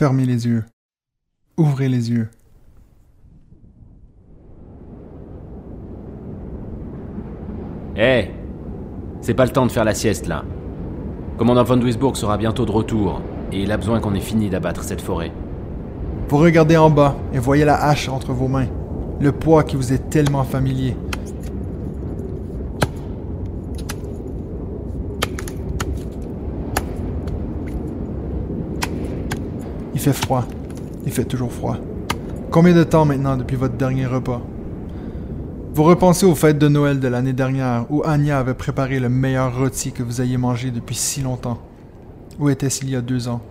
Fermez les yeux. Ouvrez les yeux. Hé C'est pas le temps de faire la sieste là. Commandant von Duisburg sera bientôt de retour, et il a besoin qu'on ait fini d'abattre cette forêt. Vous regardez en bas et voyez la hache entre vos mains. Le poids qui vous est tellement familier. Il fait froid. Il fait toujours froid. Combien de temps maintenant depuis votre dernier repas? Vous repensez aux fêtes de Noël de l'année dernière où Anya avait préparé le meilleur rôti que vous ayez mangé depuis si longtemps. Où était-ce il y a deux ans?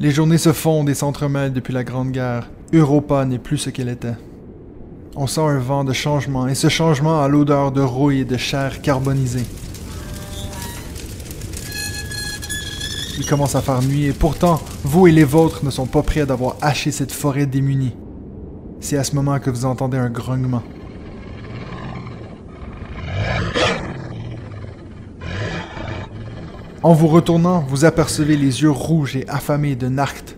Les journées se fondent et s'entremêlent depuis la Grande Guerre. Europa n'est plus ce qu'elle était. On sent un vent de changement et ce changement a l'odeur de rouille et de chair carbonisée. Il commence à faire nuit et pourtant, vous et les vôtres ne sont pas prêts d'avoir haché cette forêt démunie. C'est à ce moment que vous entendez un grognement. En vous retournant, vous apercevez les yeux rouges et affamés de Narkt,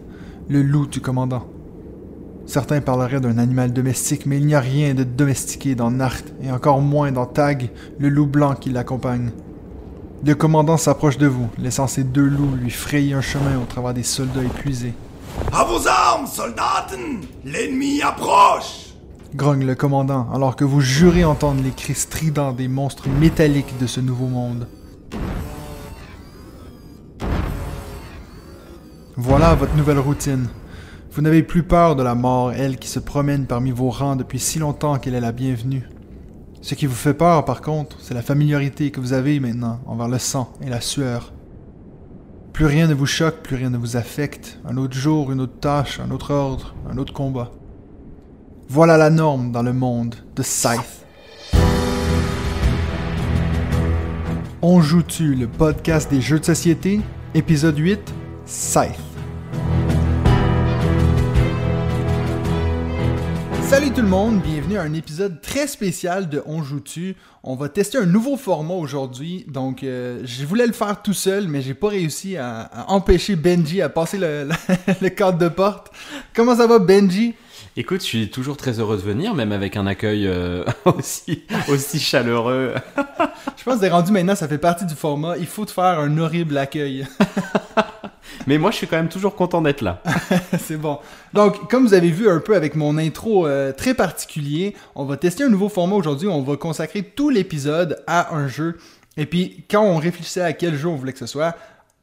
le loup du commandant. Certains parleraient d'un animal domestique, mais il n'y a rien de domestiqué dans Narkt, et encore moins dans Tag, le loup blanc qui l'accompagne. Le commandant s'approche de vous, laissant ses deux loups lui frayer un chemin au travers des soldats épuisés. À vos armes, soldaten L'ennemi approche Grogne le commandant, alors que vous jurez entendre les cris stridents des monstres métalliques de ce nouveau monde. Voilà votre nouvelle routine. Vous n'avez plus peur de la mort, elle qui se promène parmi vos rangs depuis si longtemps qu'elle est la bienvenue. Ce qui vous fait peur, par contre, c'est la familiarité que vous avez maintenant envers le sang et la sueur. Plus rien ne vous choque, plus rien ne vous affecte. Un autre jour, une autre tâche, un autre ordre, un autre combat. Voilà la norme dans le monde de Scythe. On joue-tu le podcast des jeux de société, épisode 8, Scythe. Salut tout le monde, bienvenue à un épisode très spécial de On joue-tu. On va tester un nouveau format aujourd'hui, donc euh, je voulais le faire tout seul, mais j'ai pas réussi à, à empêcher Benji à passer le, le cadre de porte. Comment ça va Benji? Écoute, je suis toujours très heureux de venir, même avec un accueil euh, aussi, aussi chaleureux. je pense que rendu maintenant, ça fait partie du format. Il faut te faire un horrible accueil. Mais moi, je suis quand même toujours content d'être là. c'est bon. Donc, comme vous avez vu un peu avec mon intro euh, très particulier, on va tester un nouveau format aujourd'hui. On va consacrer tout l'épisode à un jeu. Et puis, quand on réfléchissait à quel jeu on voulait que ce soit,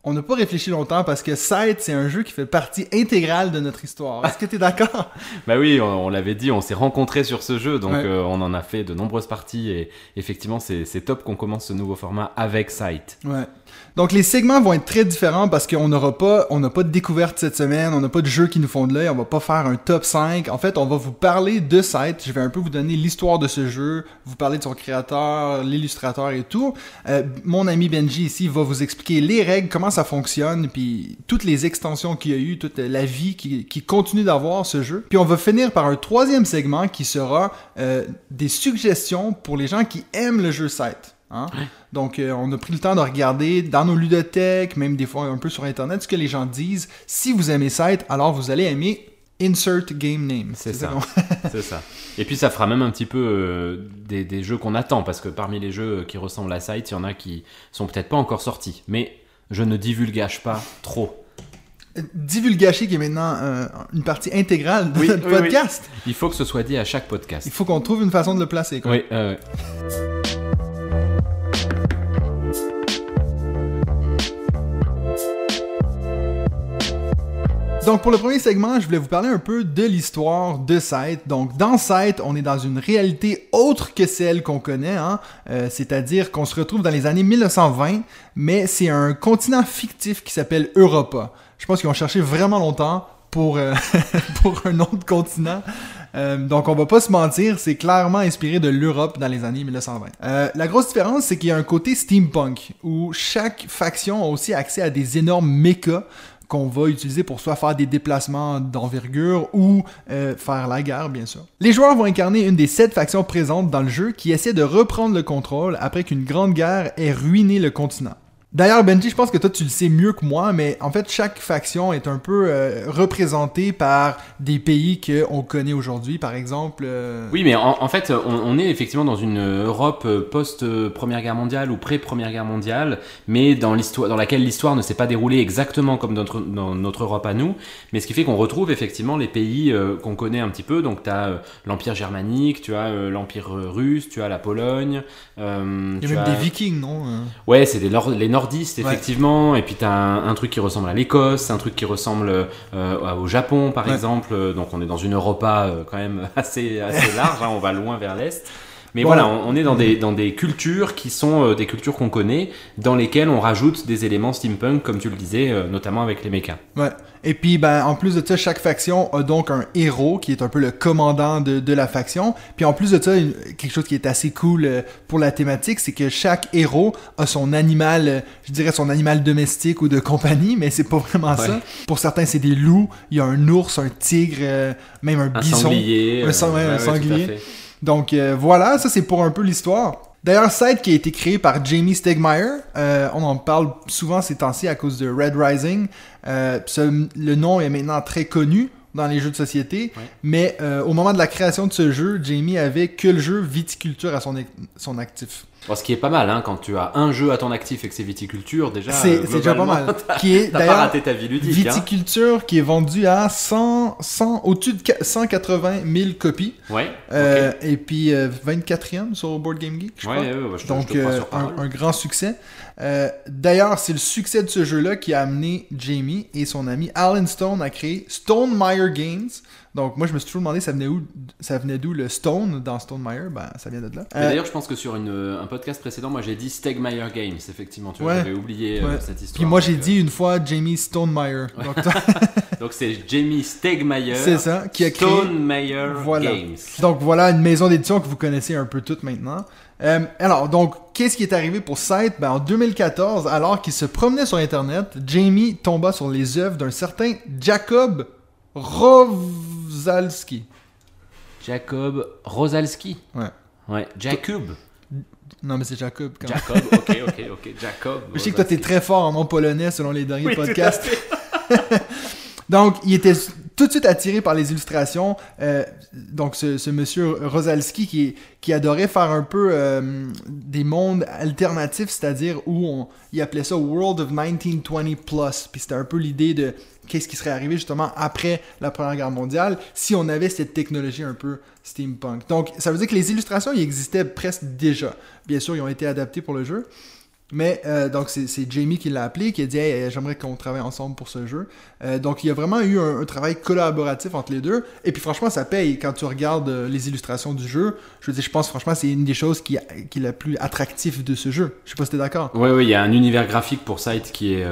on n'a pas réfléchi longtemps parce que Sight, c'est un jeu qui fait partie intégrale de notre histoire. Est-ce que tu es d'accord? bah oui, on, l'avait dit, on s'est rencontrés sur ce jeu, donc euh, on en a fait de nombreuses parties et effectivement, c'est top qu'on commence ce nouveau format avec Sight. Ouais. Donc les segments vont être très différents parce qu'on n'aura pas, on n'a pas de découverte cette semaine, on n'a pas de jeux qui nous font de l'œil, on va pas faire un top 5. En fait, on va vous parler de Sight. Je vais un peu vous donner l'histoire de ce jeu, vous parler de son créateur, l'illustrateur et tout. Euh, mon ami Benji ici va vous expliquer les règles, comment ça fonctionne, puis toutes les extensions qu'il y a eu, toute la vie qui, qui continue d'avoir ce jeu. Puis on va finir par un troisième segment qui sera euh, des suggestions pour les gens qui aiment le jeu Sight. Hein? Donc, euh, on a pris le temps de regarder dans nos ludothèques, même des fois un peu sur Internet, ce que les gens disent. Si vous aimez Sight, alors vous allez aimer Insert Game Name. C'est ça. c'est ça. Et puis, ça fera même un petit peu euh, des, des, jeux qu'on attend, parce que parmi les jeux qui ressemblent à Sight, il y en a qui sont peut-être pas encore sortis. Mais je ne divulgage pas trop. Divulgacher qui est maintenant euh, une partie intégrale de oui, notre oui, podcast. Oui. Il faut que ce soit dit à chaque podcast. Il faut qu'on trouve une façon de le placer. Quoi. Oui, euh, Donc pour le premier segment, je voulais vous parler un peu de l'histoire de Scythe. Donc dans Scythe, on est dans une réalité autre que celle qu'on connaît, hein? euh, c'est-à-dire qu'on se retrouve dans les années 1920, mais c'est un continent fictif qui s'appelle Europa. Je pense qu'ils ont cherché vraiment longtemps pour, euh, pour un autre continent. Euh, donc on va pas se mentir, c'est clairement inspiré de l'Europe dans les années 1920. Euh, la grosse différence, c'est qu'il y a un côté steampunk, où chaque faction a aussi accès à des énormes mechas qu'on va utiliser pour soit faire des déplacements d'envergure ou euh, faire la guerre, bien sûr. Les joueurs vont incarner une des sept factions présentes dans le jeu qui essaie de reprendre le contrôle après qu'une grande guerre ait ruiné le continent. D'ailleurs, Benji, je pense que toi, tu le sais mieux que moi, mais en fait, chaque faction est un peu euh, représentée par des pays qu'on connaît aujourd'hui, par exemple. euh, Oui, mais en, en fait, on, on est effectivement dans une Europe euh, post-Première Guerre mondiale ou pré-Première Guerre mondiale, mais dans, l'histoire, dans laquelle l'histoire ne s'est pas déroulée exactement comme notre, dans notre Europe à nous, mais ce qui fait qu'on retrouve effectivement les pays euh, qu'on connaît un petit peu. Donc, tu as l'Empire germanique, tu as l'Empire russe, tu as la Pologne. Il y a même as- des vikings, non Ouais, c'est des nord- Ouais. effectivement. Et puis, tu as un, un truc qui ressemble à l'Écosse, un truc qui ressemble euh, au Japon, par Ouais. exemple. Donc, on est dans une Europa euh, quand même assez, assez large. hein, on va loin vers l'Est. Mais Bon. voilà, on, on est dans des, dans des cultures qui sont euh, des cultures qu'on connaît, dans lesquelles on rajoute des éléments steampunk, comme tu le disais, euh, notamment avec les mechas. Ouais. Et puis, ben, en plus de ça, chaque faction a donc un héros qui est un peu le commandant de, de la faction. Puis en plus de ça, une- quelque chose qui est assez cool euh, pour la thématique, c'est que chaque héros a son animal, euh, je dirais son animal domestique ou de compagnie, mais c'est pas vraiment ça. Pour certains, c'est des loups, il y a un ours, un tigre, euh, même un, Un bison. sanglier. Un sang- ouais, un sanglier. Donc euh, voilà, ça c'est pour un peu l'histoire. D'ailleurs, Side qui a été créé par Jamie Stegmaier, euh, on en parle souvent ces temps-ci à cause de Red Rising. Euh, ce- le nom est maintenant très connu dans les jeux de société, mais euh, au moment de la création de ce jeu, Jamie avait que le jeu viticulture à son actif. Bon, ce qui est pas mal, hein, quand tu as un jeu à ton actif et que c'est viticulture, déjà. c'est c'est déjà pas mal. Qui est d'ailleurs raté ta vie ludique. hein. viticulture qui est vendu à 100, 100 au-dessus de qua- 180 000 copies. Ouais. Euh. Et puis euh, 24e sur Board Game Geek, je Ouais, crois. ouais, je Donc, je euh, un, un grand succès. Euh, D'ailleurs, c'est le succès de ce jeu-là qui a amené Jamie et son ami Alan Stone à créer Stone Meyer Games. Donc, moi, je me suis toujours demandé ça venait où, ça venait d'où le Stone dans Stone Meyer. Ben, ça vient de là. Euh, D'ailleurs, je pense que sur une, euh, un podcast précédent, moi j'ai dit Stegmaier Games, effectivement. Tu vois, Ouais. j'avais oublié euh, cette histoire. Puis moi, j'ai dit une fois Jamie Stone Meyer. Donc, c'est Jamie Stegmaier. c'est ça, qui a créé. Stonemeyer Voilà. Games. Donc voilà une maison d'édition que vous connaissez un peu toutes maintenant. Euh, alors donc qu'est-ce qui est arrivé pour Scythe? Ben, En 2014, alors qu'il se promenait sur Internet, Jamie tomba sur les œuvres d'un certain Jacob Rosalski. Jacob Rosalski. Ouais. Ouais, Jacob. Non mais c'est Jacob quand même. Jacob, ok, ok, ok. Jacob. Je sais que toi t'es très fort en nom polonais selon les derniers Oui, podcasts. Donc, il était tout de suite attiré par les illustrations. Euh, donc, ce, monsieur Rosalski qui, qui adorait faire un peu euh, des mondes alternatifs, c'est-à-dire où on, il appelait ça World of 1920 Plus. Puis c'était un peu l'idée de qu'est-ce qui serait arrivé justement après la Première Guerre mondiale si on avait cette technologie un peu steampunk. Donc, ça veut dire que les illustrations, ils existaient presque déjà. Bien sûr, ils ont été adaptés pour le jeu. Mais euh, donc c'est Jamie qui l'a appelé, qui a dit Hey, j'aimerais qu'on travaille ensemble pour ce jeu. Euh, donc il y a vraiment eu un, travail collaboratif entre les deux. Et puis franchement, ça paye quand tu regardes euh, les illustrations du jeu. Je je pense franchement c'est une des choses qui, est la plus attractive de ce jeu. Je sais pas si t'es d'accord. Ouais, ouais, il y a un univers graphique pour Sight qui est,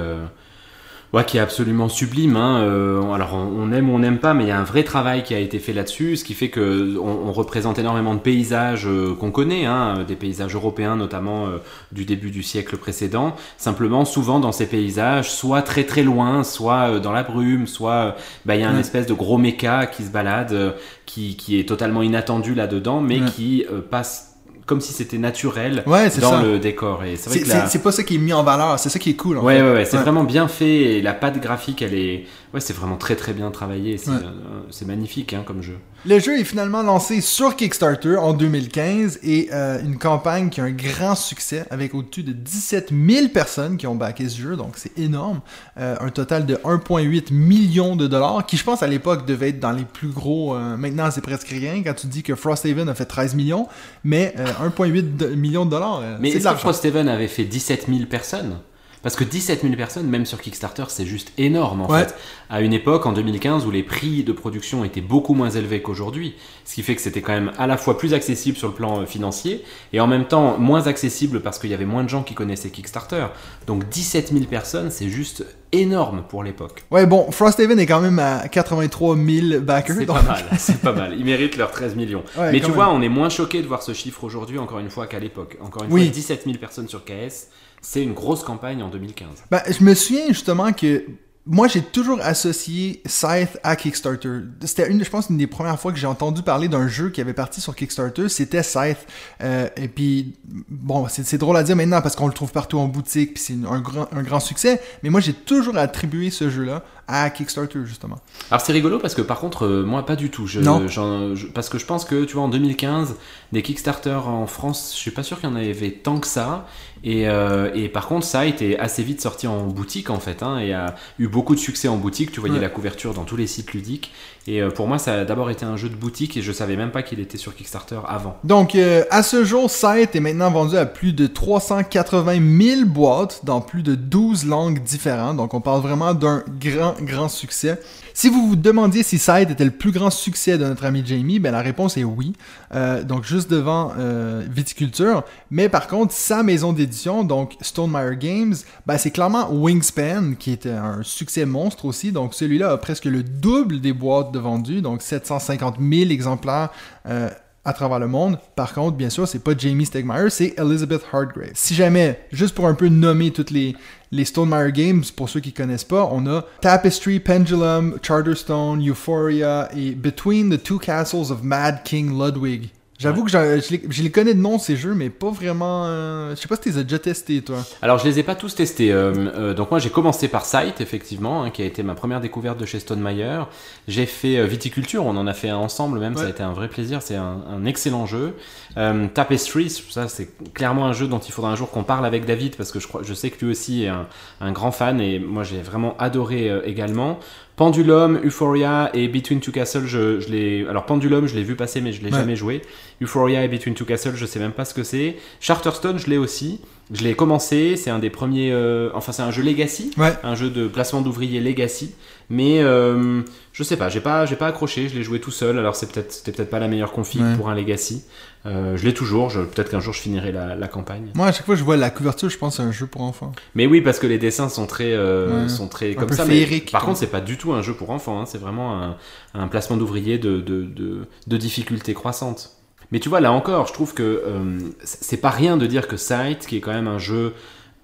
ouais, qui est absolument sublime. Hein. Euh, alors, on, aime ou on n'aime pas, mais il y a un vrai travail qui a été fait là-dessus, ce qui fait que on, on représente énormément de paysages euh, qu'on connaît, hein, des paysages européens notamment euh, du début du siècle précédent. Simplement, souvent dans ces paysages, soit très très loin, soit dans la brume, soit bah, il y a un espèce de gros méca qui se balade, qui, qui est totalement inattendu là-dedans, mais Ouais. qui passe comme si c'était naturel Ouais, dans ça. le décor. Et c'est la- pas ça qui est mis en valeur, c'est ça qui est cool. En Ouais, fait. ouais, ouais, c'est vraiment bien fait et la patte graphique, elle est, ouais, c'est vraiment très très bien travaillé. C'est Ouais. euh, magnifique hein, comme jeu. Le jeu est finalement lancé sur Kickstarter en 2015 et euh, une campagne qui a un grand succès avec au-dessus de 17 000 personnes qui ont backé ce jeu, donc c'est énorme. Euh, un total de 1,8 million de dollars, qui je pense à l'époque devait être dans les plus gros. euh, maintenant c'est presque rien quand tu dis que Frosthaven a fait 13 millions, mais euh, 1,8 de- millions de dollars, Mais est-ce que. Frosthaven avait fait 17 000 personnes? Parce que 17 000 personnes, même sur Kickstarter, c'est juste énorme en Ouais. fait. À une époque, en 2015, où les prix de production étaient beaucoup moins élevés qu'aujourd'hui, ce qui fait que c'était quand même à la fois plus accessible sur le plan euh, financier et en même temps moins accessible parce qu'il y avait moins de gens qui connaissaient Kickstarter. Donc 17 000 personnes, c'est juste énorme pour l'époque. Ouais, bon, Frosthaven est quand même à 83 000 backers. C'est donc- pas mal, c'est pas mal. Ils méritent leurs 13 millions. Ouais, Mais tu même. vois, on est moins choqué de voir ce chiffre aujourd'hui, encore une fois, qu'à l'époque. Encore une Oui. fois, 17 000 personnes sur KS, c'est une grosse campagne en 2015. Ben, je me souviens justement que moi, j'ai toujours associé Scythe à Kickstarter. C'était une, je pense, une des premières fois que j'ai entendu parler d'un jeu qui avait parti sur Kickstarter, c'était Scythe. Euh, et puis, bon, c'est drôle à dire maintenant parce qu'on le trouve partout en boutique, puis c'est un grand, un grand succès. Mais moi, j'ai toujours attribué ce jeu-là à Kickstarter, justement. Alors c'est rigolo parce que par contre, euh, moi pas du tout. Je, Non. je- parce que je pense que, tu vois, en 2015, des Kickstarter en France, je suis pas sûr qu'il y en avait tant que ça. Et, euh, et par contre, ça a été assez vite sorti en boutique en fait, hein, et a eu beaucoup de succès en boutique. Tu voyais Ouais. la couverture dans tous les sites ludiques. Et euh, pour moi, ça a d'abord été un jeu de boutique et je savais même pas qu'il était sur Kickstarter avant. Donc, à ce jour, Scythe est maintenant vendu à plus de 380 000 boîtes dans plus de 12 langues différentes. Donc, on parle vraiment d'un grand, grand succès. Si vous vous demandiez si Scythe était le plus grand succès de notre ami Jamie, ben la réponse est oui. Euh, donc, juste devant euh, Viticulture. Mais par contre, sa maison d'édition, donc Stonemaier Games, ben, c'est clairement Wingspan, qui était un succès monstre aussi. Donc, celui-là a presque le double des boîtes de vendues, donc 750 000 exemplaires. euh, à travers le monde. Par contre, bien sûr, c'est pas Jamie Stegmaier, c'est Elizabeth Hardgrave. Si jamais, juste pour un peu nommer toutes les, les Stonemaier Games, pour ceux qui connaissent pas, on a Tapestry, Pendulum, Charterstone, Euphoria et Between the Two Castles of Mad King Ludwig. J'avoue que je les, je les connais de nom ces jeux, mais pas vraiment. euh, je sais pas si tu les as déjà testés, toi. Alors je les ai pas tous testés. euh, euh, donc moi j'ai commencé par Sight effectivement, hein, qui a été ma première découverte de chez Stonemaier. J'ai fait euh, Viticulture, on en a fait un ensemble même, ça a été un vrai plaisir. C'est un, un excellent jeu. Euh, Tapestry, ça c'est clairement un jeu dont il faudra un jour qu'on parle avec David parce que je crois, je sais que lui aussi est un, un grand fan et moi j'ai vraiment adoré également. Pendulum, Euphoria et Between Two Castles, je, je l'ai. Alors Pendulum, je l'ai vu passer, mais je l'ai Ouais. jamais joué. Euphoria et Between Two Castles, je sais même pas ce que c'est. Charterstone, je l'ai aussi. Je l'ai commencé. C'est un des premiers. euh, Enfin, c'est un jeu Legacy, Ouais. un jeu de placement d'ouvriers Legacy. Mais euh, je sais pas, j'ai pas, j'ai pas accroché. Je l'ai joué tout seul. Alors c'est peut-être, c'était peut-être pas la meilleure config Ouais. pour un Legacy. Euh, je l'ai toujours. Je, peut-être qu'un jour je finirai la, la campagne. Moi, à chaque fois je vois la couverture, je pense c'est un jeu pour enfants. Mais oui, parce que les dessins sont très, euh, Ouais. sont très Un comme peu ça. mais féeriques, par contre, c'est pas du tout un jeu pour enfants. hein, c'est vraiment un, un placement d'ouvrier de, de, de, de difficulté croissante. Mais tu vois, là encore, je trouve que euh, c'est pas rien de dire que Sight, qui est quand même un jeu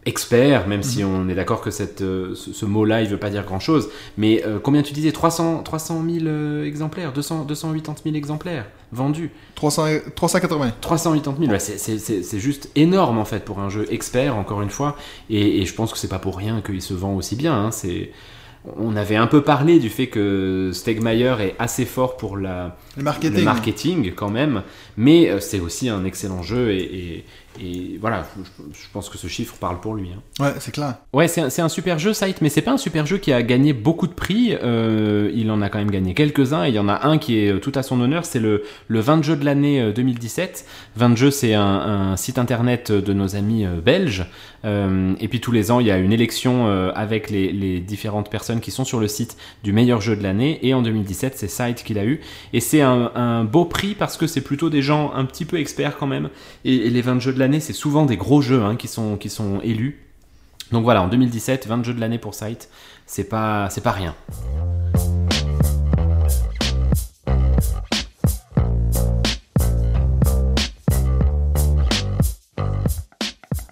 expert, même si Mhm. on est d'accord que cette, euh, ce, ce mot-là, il veut pas dire grand-chose. Mais euh, combien tu disais? 300, 300 000 euh, exemplaires? 200, 280 000 exemplaires vendus? 300, 380. 380 000, ouais, c'est- juste énorme en fait pour un jeu expert, encore une fois. Et, et je pense que c'est pas pour rien qu'il se vend aussi bien. hein, c'est- On avait un peu parlé du fait que Stegmaier est assez fort pour la, Le marketing. le marketing quand même, mais euh, c'est aussi un excellent jeu et, et- et voilà, je, je pense que ce chiffre parle pour lui. hein. Ouais, c'est clair. Ouais, c'est un, c'est un super jeu, Sight, mais c'est pas un super jeu qui a gagné beaucoup de prix. Euh, il en a quand même gagné quelques-uns, et il y en a un qui est euh, tout à son honneur, c'est le, le 20 jeu de l'année euh, 2017. 20 jeu, c'est un, un site internet de nos amis euh, belges. Euh, et puis tous les ans, il y a une élection euh, avec les, les différentes personnes qui sont sur le site du meilleur jeu de l'année. Et en 2017, c'est Sight qui l'a eu. Et c'est un, un beau prix parce que c'est plutôt des gens un petit peu experts quand même. Et, et les 20 jeux de l'année, c'est souvent des gros jeux hein, qui, sont, élus. Donc voilà, en 2017, 20 jeux de l'année pour Sight, c'est pas, c'est pas rien.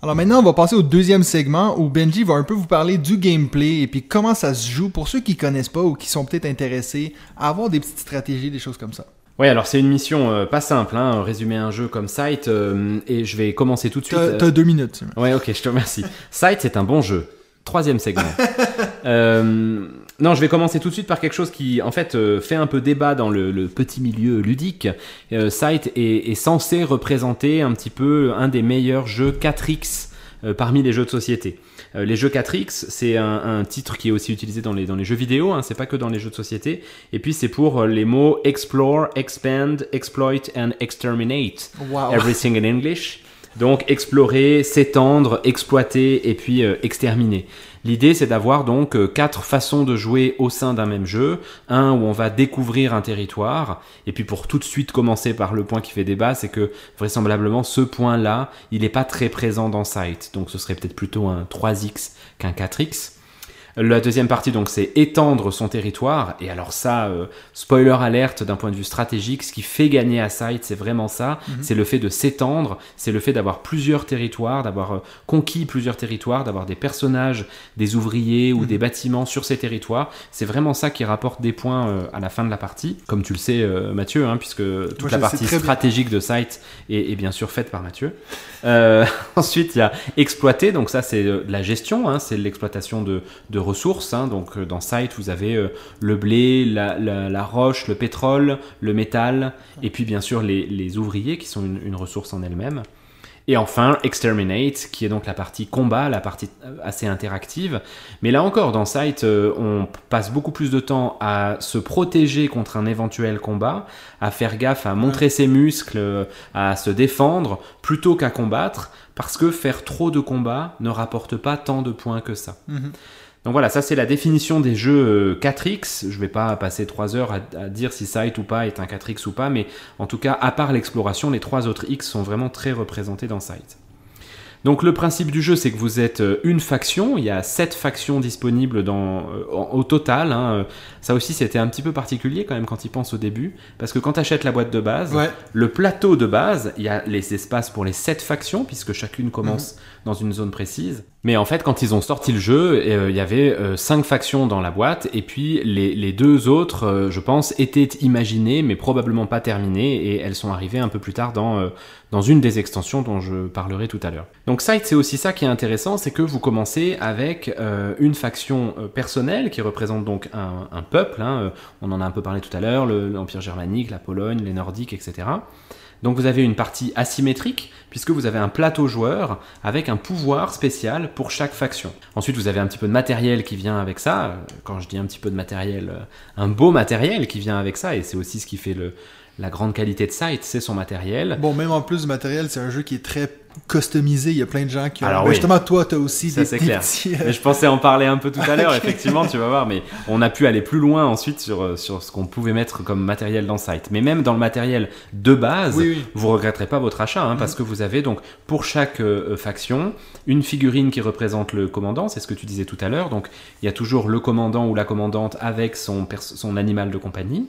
Alors maintenant, on va passer au deuxième segment où Benji va un peu vous parler du gameplay et puis comment ça se joue pour ceux qui connaissent pas ou qui sont peut-être intéressés à avoir des petites stratégies, des choses comme ça. Ouais, alors c'est une mission euh, pas simple, hein, résumer un jeu comme Sight, euh, et je vais commencer tout de suite. T'as euh, deux minutes. Simon. Ouais, ok, je te remercie. Sight, c'est un bon jeu. Troisième segment. Euh, non, je vais commencer tout de suite par quelque chose qui, en fait, euh, fait un peu débat dans le, le petit milieu ludique. Euh, Sight est, est censé représenter un petit peu un des meilleurs jeux 4X euh, parmi les jeux de société. Euh, les jeux 4X, c'est un, un titre qui est aussi utilisé dans les, dans les jeux vidéo, hein, c'est pas que dans les jeux de société. Et puis c'est pour euh, les mots explore, expand, exploit and exterminate. Wow. Everything in English. Donc explorer, s'étendre, exploiter et puis euh, exterminer. L'idée c'est d'avoir donc euh, quatre façons de jouer au sein d'un même jeu. Un où on va découvrir un territoire. Et puis pour tout de suite commencer par le point qui fait débat, c'est que vraisemblablement ce point-là, il n'est pas très présent dans Sight. Donc ce serait peut-être plutôt un 3x qu'un 4x. La deuxième partie, donc, c'est étendre son territoire. Et alors ça, euh, spoiler alerte d'un point de vue stratégique, ce qui fait gagner à Sight, c'est vraiment ça. Mhm. C'est le fait de s'étendre, c'est le fait d'avoir plusieurs territoires, d'avoir euh, conquis plusieurs territoires, d'avoir des personnages, des ouvriers ou Mhm. des bâtiments sur ces territoires. C'est vraiment ça qui rapporte des points euh, à la fin de la partie. Comme tu le sais, euh, Mathieu, hein, puisque toute la partie bien. stratégique de Sight est, est bien sûr faite par Mathieu. Ensuite, il y a exploiter, donc ça c'est de la gestion, hein, c'est l'exploitation de, de ressources. hein. donc euh, dans Site, vous avez euh, le blé, la, la- la roche, le pétrole, le métal, et puis bien sûr les, les ouvriers qui sont une, une ressource en elle-même. Et enfin, Exterminate, qui est donc la partie combat, la partie euh, assez interactive. Mais là encore, dans Sight, on passe beaucoup plus de temps à se protéger contre un éventuel combat, à faire gaffe, à montrer ses muscles, à se défendre, plutôt qu'à combattre, parce que faire trop de combats ne rapporte pas tant de points que ça. Mhm. Donc voilà, ça c'est la définition des jeux euh, 4X. Je vais pas passer 3 heures à, à dire si Sight ou pas est un 4X ou pas, mais en tout cas, à part l'exploration, les trois autres X sont vraiment très représentés dans Sight. Donc le principe du jeu, c'est que vous êtes euh, une faction. Il y a sept factions disponibles dans, euh, au total. hein. Euh, Ça aussi, c'était un petit peu particulier quand même quand ils pensent au début, parce que quand tu achètes la boîte de base, Ouais. le plateau de base, il y a les espaces pour les sept factions, puisque chacune commence dans une zone précise. Mais en fait, quand ils ont sorti le jeu, euh, il y avait euh, cinq factions dans la boîte, et puis les, les deux autres, euh, je pense, étaient imaginées, mais probablement pas terminées, et elles sont arrivées un peu plus tard dans, euh, dans une des extensions dont je parlerai tout à l'heure. Donc Sight, c'est aussi ça qui est intéressant, c'est que vous commencez avec une faction personnelle qui représente donc un, peuple, hein, on en a un peu parlé tout à l'heure, le- l'Empire germanique, la Pologne, les Nordiques, etc. Donc vous avez une partie asymétrique, puisque vous avez un plateau joueur avec un pouvoir spécial pour chaque faction. Ensuite, vous avez un petit peu de matériel qui vient avec ça. Quand je dis un petit peu de matériel, euh, un beau matériel qui vient avec ça, et c'est aussi ce qui fait le, la grande qualité de Sight, c'est son matériel. Bon, même en plus du matériel, c'est un jeu qui est très customisé. Il y a plein de gens qui ont. Alors Ben, oui. Justement, toi, t'as aussi Ça, des, c'est des clair. petits. euh, Mais je pensais en parler un peu tout à l'heure, effectivement, tu vas voir, mais on a pu aller plus loin ensuite sur, euh, sur ce qu'on pouvait mettre comme matériel dans Sight. Mais même dans le matériel de base, Oui, oui. vous regretterez pas votre achat, hein, parce que vous avez donc pour chaque euh, euh, faction une figurine qui représente le commandant, c'est ce que tu disais tout à l'heure. Donc il y a toujours le commandant ou la commandante avec son, pers- son animal de compagnie.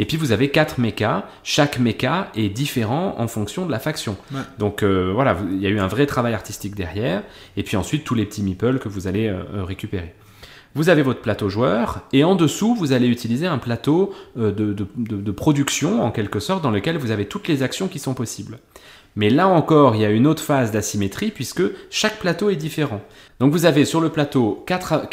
Et puis vous avez quatre mechas. Chaque mecha est différent en fonction de la faction. Ouais. Donc euh, voilà, il y a eu un vrai travail artistique derrière. Et puis ensuite tous les petits meeples que vous allez euh, euh, récupérer. Vous avez votre plateau joueur et en dessous vous allez utiliser un plateau de, de- de- de production en quelque sorte dans lequel vous avez toutes les actions qui sont possibles. Mais là encore, il y a une autre phase d'asymétrie puisque chaque plateau est différent. Donc vous avez sur le plateau 4,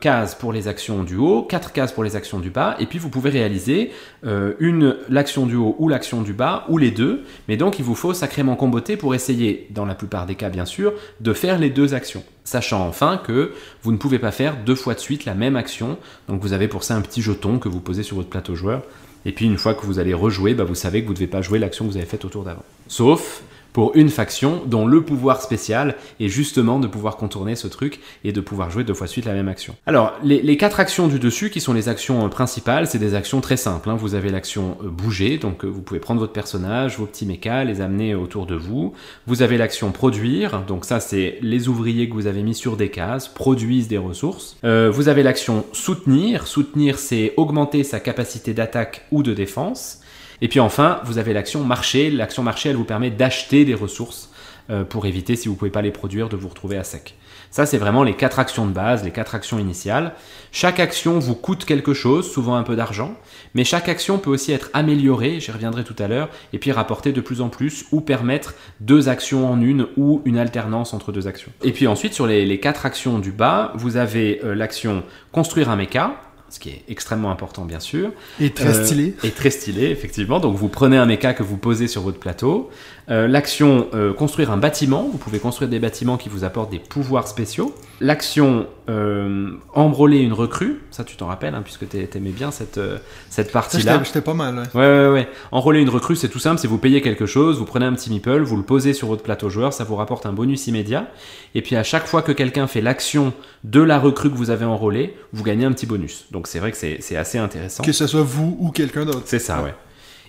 cases pour les actions du haut, 4 cases pour les actions du bas, et puis vous pouvez réaliser euh, une l'action du haut ou l'action du bas, ou les deux. Mais donc il vous faut sacrément comboter pour essayer, dans la plupart des cas bien sûr, de faire les deux actions. Sachant enfin que vous ne pouvez pas faire deux fois de suite la même action. Donc vous avez pour ça un petit jeton que vous posez sur votre plateau joueur. Et puis une fois que vous allez rejouer, bah, vous savez que vous ne devez pas jouer l'action que vous avez faite au tour d'avant. Sauf pour une faction dont le pouvoir spécial est justement de pouvoir contourner ce truc et de pouvoir jouer deux fois suite la même action. Alors, les, quatre actions du dessus, qui sont les actions euh, principales, c'est des actions très simples. hein. Vous avez l'action euh, bouger, donc euh, vous pouvez prendre votre personnage, vos petits mechas, les amener autour de vous. Vous avez l'action produire, donc ça c'est les ouvriers que vous avez mis sur des cases, produisent des ressources. Vous avez l'action soutenir, soutenir c'est augmenter sa capacité d'attaque ou de défense. Et puis enfin, vous avez l'action marché. L'action marché, elle vous permet d'acheter des ressources euh, pour éviter, si vous ne pouvez pas les produire, de vous retrouver à sec. Ça, c'est vraiment les quatre actions de base, les quatre actions initiales. Chaque action vous coûte quelque chose, souvent un peu d'argent, mais chaque action peut aussi être améliorée, j'y reviendrai tout à l'heure, et puis rapporter de plus en plus, ou permettre deux actions en une, ou une alternance entre deux actions. Et puis ensuite, sur les, quatre actions du bas, vous avez euh, l'action construire un méca, ce qui est extrêmement important bien sûr, Et très euh, stylé. Et très stylé, effectivement. Donc vous prenez un méca que vous posez sur votre plateau. Euh, L'action euh, construire un bâtiment. Vous pouvez construire des bâtiments qui vous apportent des pouvoirs spéciaux. L'action euh, embroler une recrue. Ça, tu t'en rappelles, hein, puisque t'ai- t'aimais bien cette, euh, cette partie-là. J'étais pas mal, ouais. Ouais, ouais, ouais. Enrôler une recrue, c'est tout simple, c'est vous payez quelque chose, vous prenez un petit meeple, vous le posez sur votre plateau joueur, ça vous rapporte un bonus immédiat. Et puis à chaque fois que quelqu'un fait l'action de la recrue que vous avez enrôlée, vous gagnez un petit bonus. Donc c'est vrai que c'est c'est assez intéressant. Que ce soit vous ou quelqu'un d'autre. C'est ça, ouais.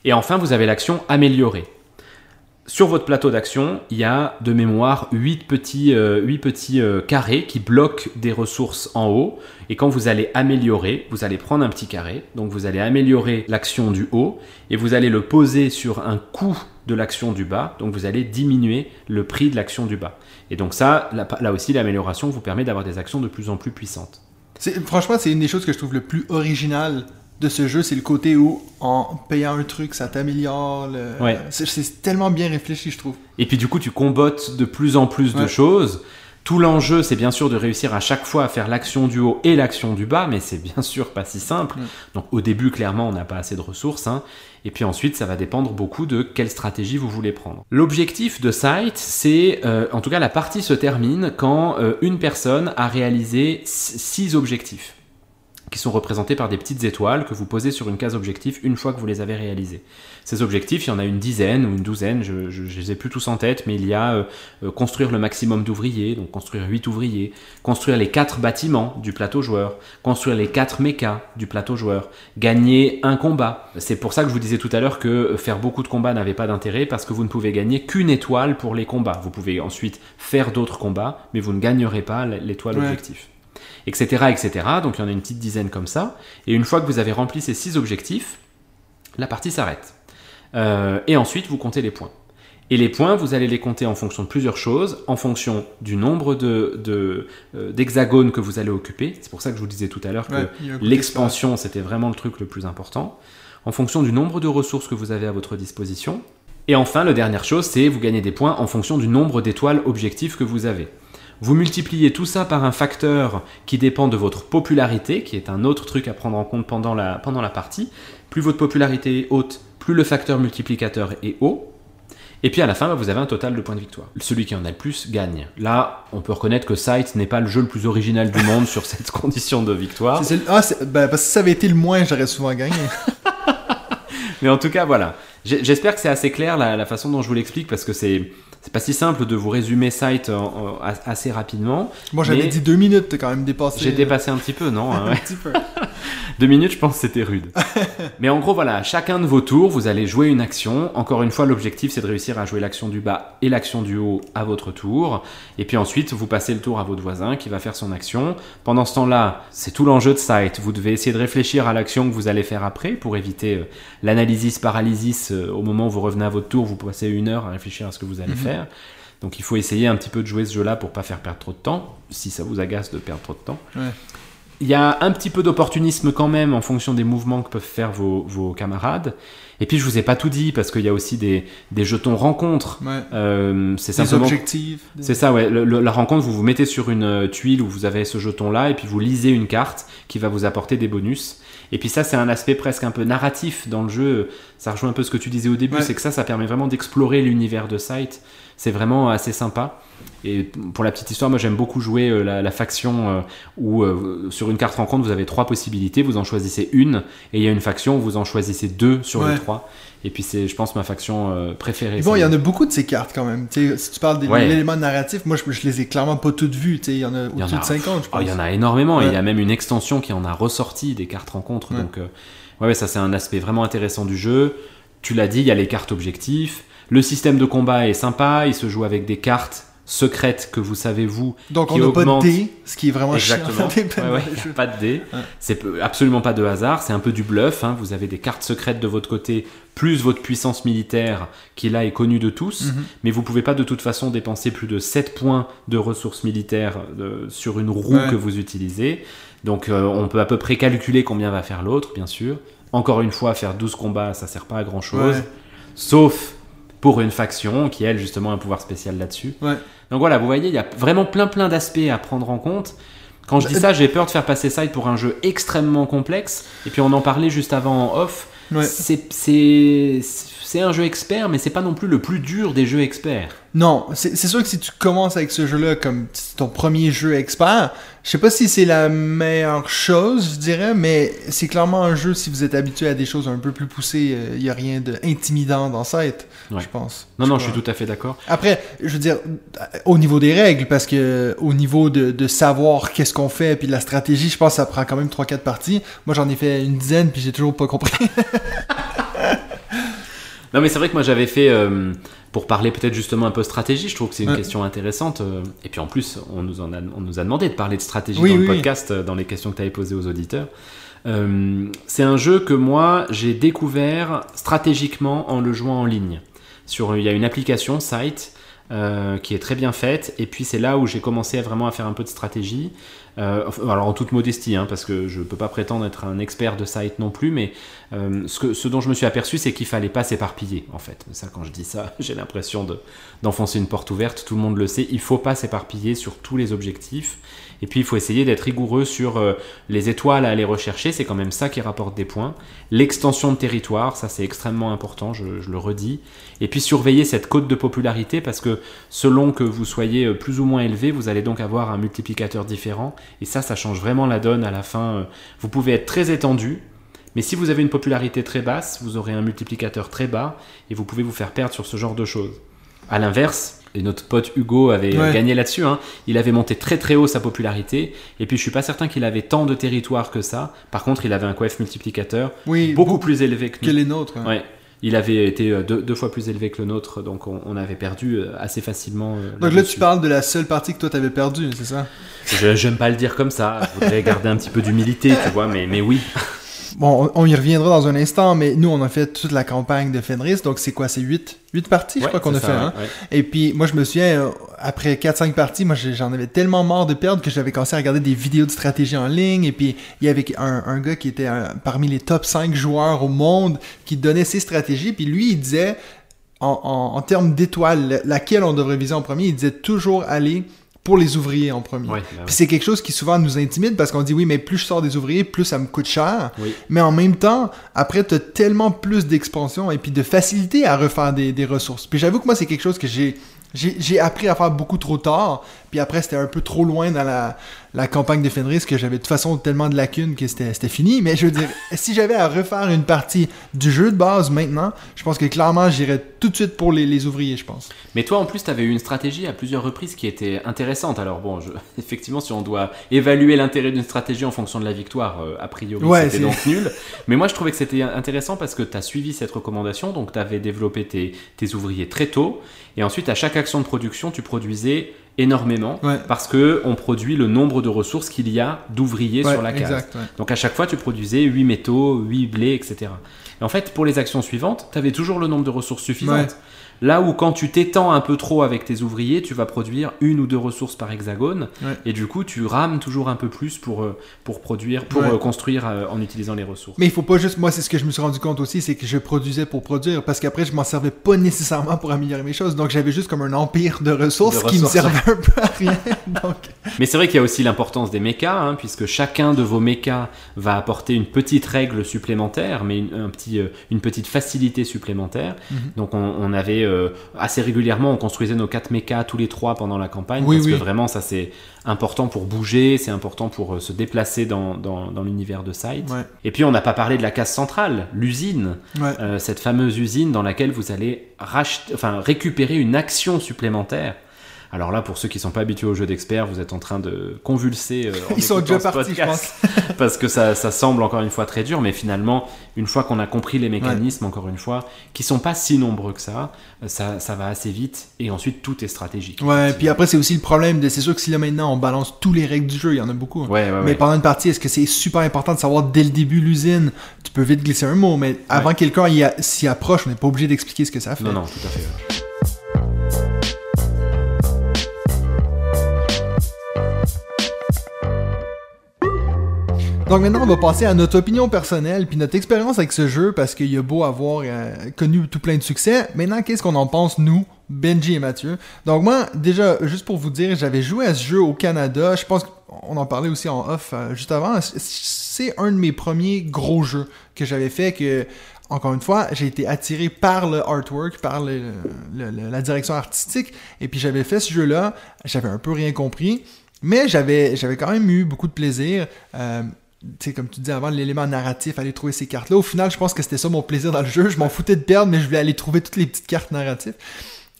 Et enfin, vous avez l'action améliorer. Sur votre plateau d'action, il y a de mémoire 8 petits, euh, euh, carrés qui bloquent des ressources en haut. Et quand vous allez améliorer, vous allez prendre un petit carré. Donc vous allez améliorer l'action du haut et vous allez le poser sur un coût de l'action du bas. Donc vous allez diminuer le prix de l'action du bas. Et donc ça, là, aussi, l'amélioration vous permet d'avoir des actions de plus en plus puissantes. Franchement, c'est une des choses que je trouve le plus original de ce jeu, c'est le côté où en payant un truc, ça t'améliore. le- Ouais. C'est tellement bien réfléchi, je trouve. Et puis du coup, tu combottes de plus en plus de choses. Tout l'enjeu, c'est bien sûr de réussir à chaque fois à faire l'action du haut et l'action du bas, mais c'est bien sûr pas si simple. Donc au début, clairement, on n'a pas assez de ressources. hein. Et puis ensuite, ça va dépendre beaucoup de quelle stratégie vous voulez prendre. L'objectif de Sight, c'est, euh, en tout cas, la partie se termine quand euh, une personne a réalisé six objectifs qui sont représentés par des petites étoiles que vous posez sur une case objectif une fois que vous les avez réalisés. Ces objectifs, il y en a une dizaine ou une douzaine, je ne les ai plus tous en tête, mais il y a euh, euh, construire le maximum d'ouvriers, donc construire 8 ouvriers, construire les 4 bâtiments du plateau joueur, construire les 4 mechas du plateau joueur, gagner un combat. C'est pour ça que je vous disais tout à l'heure que euh, faire beaucoup de combats n'avait pas d'intérêt, parce que vous ne pouvez gagner qu'une étoile pour les combats. Vous pouvez ensuite faire d'autres combats, mais vous ne gagnerez pas l'étoile Ouais. objectif etc., etc. Donc il y en a une petite dizaine comme ça. Et une fois que vous avez rempli ces six objectifs, la partie s'arrête. Euh, et ensuite, vous comptez les points. Et les points, vous allez les compter en fonction de plusieurs choses, en fonction du nombre de- de, euh, d'hexagones que vous allez occuper. C'est pour ça que je vous disais tout à l'heure que Ouais, l'expansion, c'était vraiment le truc le plus important. En fonction du nombre de ressources que vous avez à votre disposition. Et enfin, la dernière chose, c'est vous gagnez des points en fonction du nombre d'étoiles objectifs que vous avez. Vous multipliez tout ça par un facteur qui dépend de votre popularité, qui est un autre truc à prendre en compte pendant la, pendant la partie. Plus votre popularité est haute, plus le facteur multiplicateur est haut. Et puis à la fin, vous avez un total de points de victoire. Celui qui en a le plus gagne. Là, on peut reconnaître que Sight n'est pas le jeu le plus original du monde sur cette condition de victoire. C'est- c'est- Ah, c'est- ben, parce que si ça avait été le moins, j'aurais souvent gagné. Mais en tout cas, voilà. J'espère que c'est assez clair la, la façon dont je vous l'explique parce que c'est c'est pas si simple de vous résumer Sight en- en- as- assez rapidement. Moi, j'avais dit deux minutes, t'as quand même dépassé. J'ai euh, dépassé un petit peu, non hein, ouais. un petit peu. Deux minutes, je pense que c'était rude. Mais en gros, voilà, chacun de vos tours, vous allez jouer une action. Encore une fois, l'objectif, c'est de réussir à jouer l'action du bas et l'action du haut à votre tour. Et puis ensuite, vous passez le tour à votre voisin qui va faire son action. Pendant ce temps-là, c'est tout l'enjeu de Sight. Vous devez essayer de réfléchir à l'action que vous allez faire après pour éviter euh, l'analysis paralysis. euh, au moment où vous revenez à votre tour, vous passez une heure à réfléchir à ce que vous allez faire. Donc il faut essayer un petit peu de jouer ce jeu-là pour pas faire perdre trop de temps, si ça vous agace de perdre trop de temps. Ouais. Il y a un petit peu d'opportunisme quand même en fonction des mouvements que peuvent faire vos, vos camarades. Et puis je vous ai pas tout dit parce qu'il y a aussi des, des jetons rencontres. Ouais. Euh, c'est simplement objectifs. des- c'est ça, ouais. Le- le- la rencontre, vous vous mettez sur une euh, tuile où vous avez ce jeton-là, et puis vous lisez une carte qui va vous apporter des bonus. Et puis ça, c'est un aspect presque un peu narratif dans le jeu. Ça rejoint un peu ce que tu disais au début, Ouais. c'est que ça, ça permet vraiment d'explorer l'univers de Sight. C'est vraiment assez sympa. Et pour la petite histoire, moi j'aime beaucoup jouer euh, la, la faction euh, où euh, sur une carte rencontre, vous avez trois possibilités, vous en choisissez une, et il y a une faction où vous en choisissez deux sur Ouais. les trois. Et puis c'est, je pense, ma faction préférée. Bon, il y en a beaucoup de ces cartes quand même. Tu sais, si tu parles de Ouais. l'élément narratif, moi je, je les ai clairement pas toutes vues. Il y en a au-dessus de 50, je Oh, pense. il y en a énormément, Ouais. il y a même une extension qui en a ressorti des cartes rencontres. Donc, ouais, ouais, ça c'est un aspect vraiment intéressant du jeu. Tu l'as dit, il y a les cartes objectifs. Le système de combat est sympa, il se joue avec des cartes secrètes que vous savez vous. Donc qui on n'a pas de dés, ce qui est vraiment Exactement. chiant. Ouais, ouais, il y a pas de dés. Ouais. C'est absolument pas de hasard, c'est un peu du bluff. hein. Vous avez des cartes secrètes de votre côté, plus votre puissance militaire, qui là est connue de tous. Mhm. Mais vous pouvez pas de toute façon dépenser plus de 7 points de ressources militaires euh, sur une roue que vous utilisez. Donc euh, on peut à peu près calculer combien va faire l'autre, bien sûr. Encore une fois, faire 12 combats, ça sert pas à grand chose. Sauf pour une faction qui, elle, justement, a un pouvoir spécial là-dessus. Ouais. Donc voilà, vous voyez, il y a vraiment plein plein d'aspects à prendre en compte. Quand je dis Bah, ça, j'ai peur de faire passer Side pour un jeu extrêmement complexe. Et puis on en parlait juste avant en off. Ouais. C'est- un jeu expert, mais c'est pas non plus le plus dur des jeux experts. Non, c'est sûr que si tu commences avec ce jeu-là comme ton premier jeu expert, je sais pas si c'est la meilleure chose, je dirais, mais c'est clairement un jeu, si vous êtes habitué à des choses un peu plus poussées, il y a rien d'intimidant dans ça, Ouais. je pense. Non, non, je suis tout à fait d'accord. Après, je veux dire, au niveau des règles, parce que au niveau de, de savoir qu'est-ce qu'on fait, puis de la stratégie, je pense que ça prend quand même 3-4 parties. Moi, j'en ai fait une dizaine, puis j'ai toujours pas compris. Non, mais c'est vrai que moi j'avais fait. euh, pour parler peut-être justement un peu stratégie. Je trouve que c'est une Ouais. question intéressante. euh, Et puis en plus, on nous, en a, on nous a demandé de parler de stratégie Oui, dans le oui, podcast, euh, dans les questions que tu avais posées aux auditeurs. Euh, c'est un jeu que moi, j'ai découvert stratégiquement en le jouant en ligne. Sur, il y a une application, Site, euh, qui est très bien faite. Et puis c'est là où j'ai commencé à vraiment à faire un peu de stratégie. Euh, alors en toute modestie, hein, parce que je peux pas prétendre être un expert de site non plus, mais euh, ce, que, ce dont je me suis aperçu, c'est qu'il fallait pas s'éparpiller. En fait, ça, quand je dis ça, j'ai l'impression de- d'enfoncer une porte ouverte. Tout le monde le sait. Il faut pas s'éparpiller sur tous les objectifs. Et puis il faut essayer d'être rigoureux sur euh, les étoiles à aller rechercher. C'est quand même ça qui rapporte des points. L'extension de territoire, ça c'est extrêmement important. Je, je le redis. Et puis surveiller cette cote de popularité parce que selon que vous soyez plus ou moins élevé, vous allez donc avoir un multiplicateur différent. Et ça, ça change vraiment la donne à la fin. euh, Vous pouvez être très étendu, mais si vous avez une popularité très basse, vous aurez un multiplicateur très bas et vous pouvez vous faire perdre sur ce genre de choses. À l'inverse, et notre pote Hugo avait euh, Ouais. gagné là-dessus, hein, il avait monté très très haut sa popularité, et puis je suis pas certain qu'il avait tant de territoire que ça. Par contre, il avait un coef multiplicateur Oui, beaucoup plus élevé que les nôtres. hein. Ouais. Il avait été euh, deux, deux fois plus élevé que le nôtre, donc on, on avait perdu euh, assez facilement. euh, Donc là, tu parles de la seule partie que toi t'avais perdue, c'est ça? Je j'aime pas le dire comme ça. Je voudrais garder un petit peu d'humilité, tu vois, mais, mais oui. Bon, on, on y reviendra dans un instant, mais nous, on a fait toute la campagne de Fenris, donc c'est quoi? C'est 8 huit parties, je crois qu'on a ça, fait, hein? ouais. Et puis, moi, je me souviens, euh, après 4-5 parties, moi, j'en avais tellement marre de perdre que j'avais commencé à regarder des vidéos de stratégie en ligne. Et puis, il y avait un, un gars qui était euh, parmi les top 5 joueurs au monde qui donnait ses stratégies. Puis lui, il disait, en, en, en termes d'étoiles, laquelle on devrait viser en premier, il disait toujours aller pour les ouvriers en premier. Bah ouais. Puis c'est quelque chose qui souvent nous intimide parce qu'on dit oui, mais plus je sors des ouvriers, plus ça me coûte cher. Oui. Mais en même temps, après, tu as tellement plus d'expansion et puis de facilité à refaire des, des ressources. Puis j'avoue que moi, c'est quelque chose que j'ai appris à faire beaucoup trop tard. Puis après, c'était un peu trop loin dans la, la campagne de Fenris que j'avais de toute façon tellement de lacunes que c'était fini. Mais je veux dire, si j'avais à refaire une partie du jeu de base maintenant, je pense que clairement, j'irais tout de suite pour les, les ouvriers, je pense. Mais toi, en plus, tu avais eu une stratégie à plusieurs reprises qui était intéressante. Alors bon, je... effectivement, si on doit évaluer l'intérêt d'une stratégie en fonction de la victoire, euh, a priori, Ouais, c'était c'est- donc nul. Mais moi, je trouvais que c'était intéressant parce que tu as suivi cette recommandation, donc tu avais développé tes, tes ouvriers très tôt, et ensuite, à chaque action de production, tu produisais énormément Ouais. parce que on produit le nombre de ressources qu'il y a d'ouvriers Ouais, sur la case. exact, ouais. Donc à chaque fois, tu produisais 8 métaux, 8 blés, etc. Et en fait, pour les actions suivantes, tu avais toujours le nombre de ressources suffisantes. Là où quand tu t'étends un peu trop avec tes ouvriers, tu vas produire une ou deux ressources par hexagone, Ouais. et du coup, tu rames toujours un peu plus pour, euh, pour produire, pour Ouais. euh, construire euh, en utilisant les ressources. Mais il faut pas juste, moi c'est ce que je me suis rendu compte aussi, c'est que je produisais pour produire, parce qu'après je m'en servais pas nécessairement pour améliorer mes choses, donc j'avais juste comme un empire de ressources, De qui me servait un peu à rien. donc, Mais c'est vrai qu'il y a aussi l'importance des mechas, hein, puisque chacun de vos mechas va apporter une petite règle supplémentaire, mais une, un petit, une petite facilité supplémentaire. Mhm. Donc on, on avait euh, assez régulièrement, on construisait nos quatre mechas tous les trois pendant la campagne, Oui, parce oui. que vraiment ça c'est important pour bouger, c'est important pour euh, se déplacer dans, dans, dans l'univers de Sight. ouais, Et puis on n'a pas parlé de la case centrale, l'usine, ouais. euh, cette fameuse usine dans laquelle vous allez racheter, enfin, récupérer une action supplémentaire. Alors là, pour ceux qui sont pas habitués aux jeux d'experts, vous êtes en train de convulser. euh, en Ils sont déjà partis, je podcast, parce que ça, ça semble encore une fois très dur, mais finalement, une fois qu'on a compris les mécanismes, encore une fois, qui sont pas si nombreux que ça, euh, ça, ça va assez vite, et ensuite tout est stratégique. Ouais, puis après c'est aussi le problème de, c'est sûr que si là maintenant on balance tous les règles du jeu, il y en a beaucoup. hein. Ouais, ouais, Mais pendant une partie, est-ce que c'est super important de savoir dès le début l'usine? Tu peux vite glisser un mot, mais avant que quelqu'un s'y approche, on n'est pas obligé d'expliquer ce que ça fait. Non, non, tout à fait. Donc maintenant, on va passer à notre opinion personnelle puis notre expérience avec ce jeu parce qu'il y a beau avoir euh, connu tout plein de succès. Maintenant, qu'est-ce qu'on en pense nous, Benji et Mathieu? Donc moi, déjà, juste pour vous dire, j'avais joué à ce jeu au Canada. Je pense qu'on en parlait aussi en off euh, juste avant. C'est un de mes premiers gros jeux que j'avais fait que encore une fois, j'ai été attiré par le artwork, par la direction artistique, et puis j'avais fait ce jeu-là, j'avais un peu rien compris, mais j'avais j'avais quand même eu beaucoup de plaisir. Euh, sais, comme tu disais avant, l'élément narratif, aller trouver ces cartes-là. Au final, je pense que c'était ça mon plaisir dans le jeu. Je m'en foutais de perdre, mais je voulais aller trouver toutes les petites cartes narratives.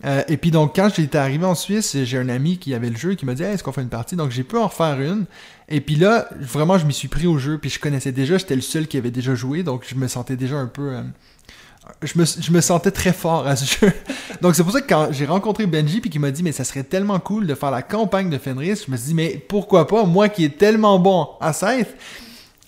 Euh, et puis donc, quand j'étais arrivé en Suisse, j'ai un ami qui avait le jeu qui m'a dit Hey, est-ce qu'on fait une partie? Donc j'ai pu en refaire une. Et puis là, vraiment, je m'y suis pris au jeu. Puis je connaissais déjà, j'étais le seul qui avait déjà joué. Donc je me sentais déjà un peu. euh, je, me, je me sentais très fort à ce jeu. donc c'est pour ça que quand j'ai rencontré Benji, puis qu'il m'a dit Mais ça serait tellement cool de faire la campagne de Fenris, je me suis dit Mais pourquoi pas, moi qui est tellement bon à Scythe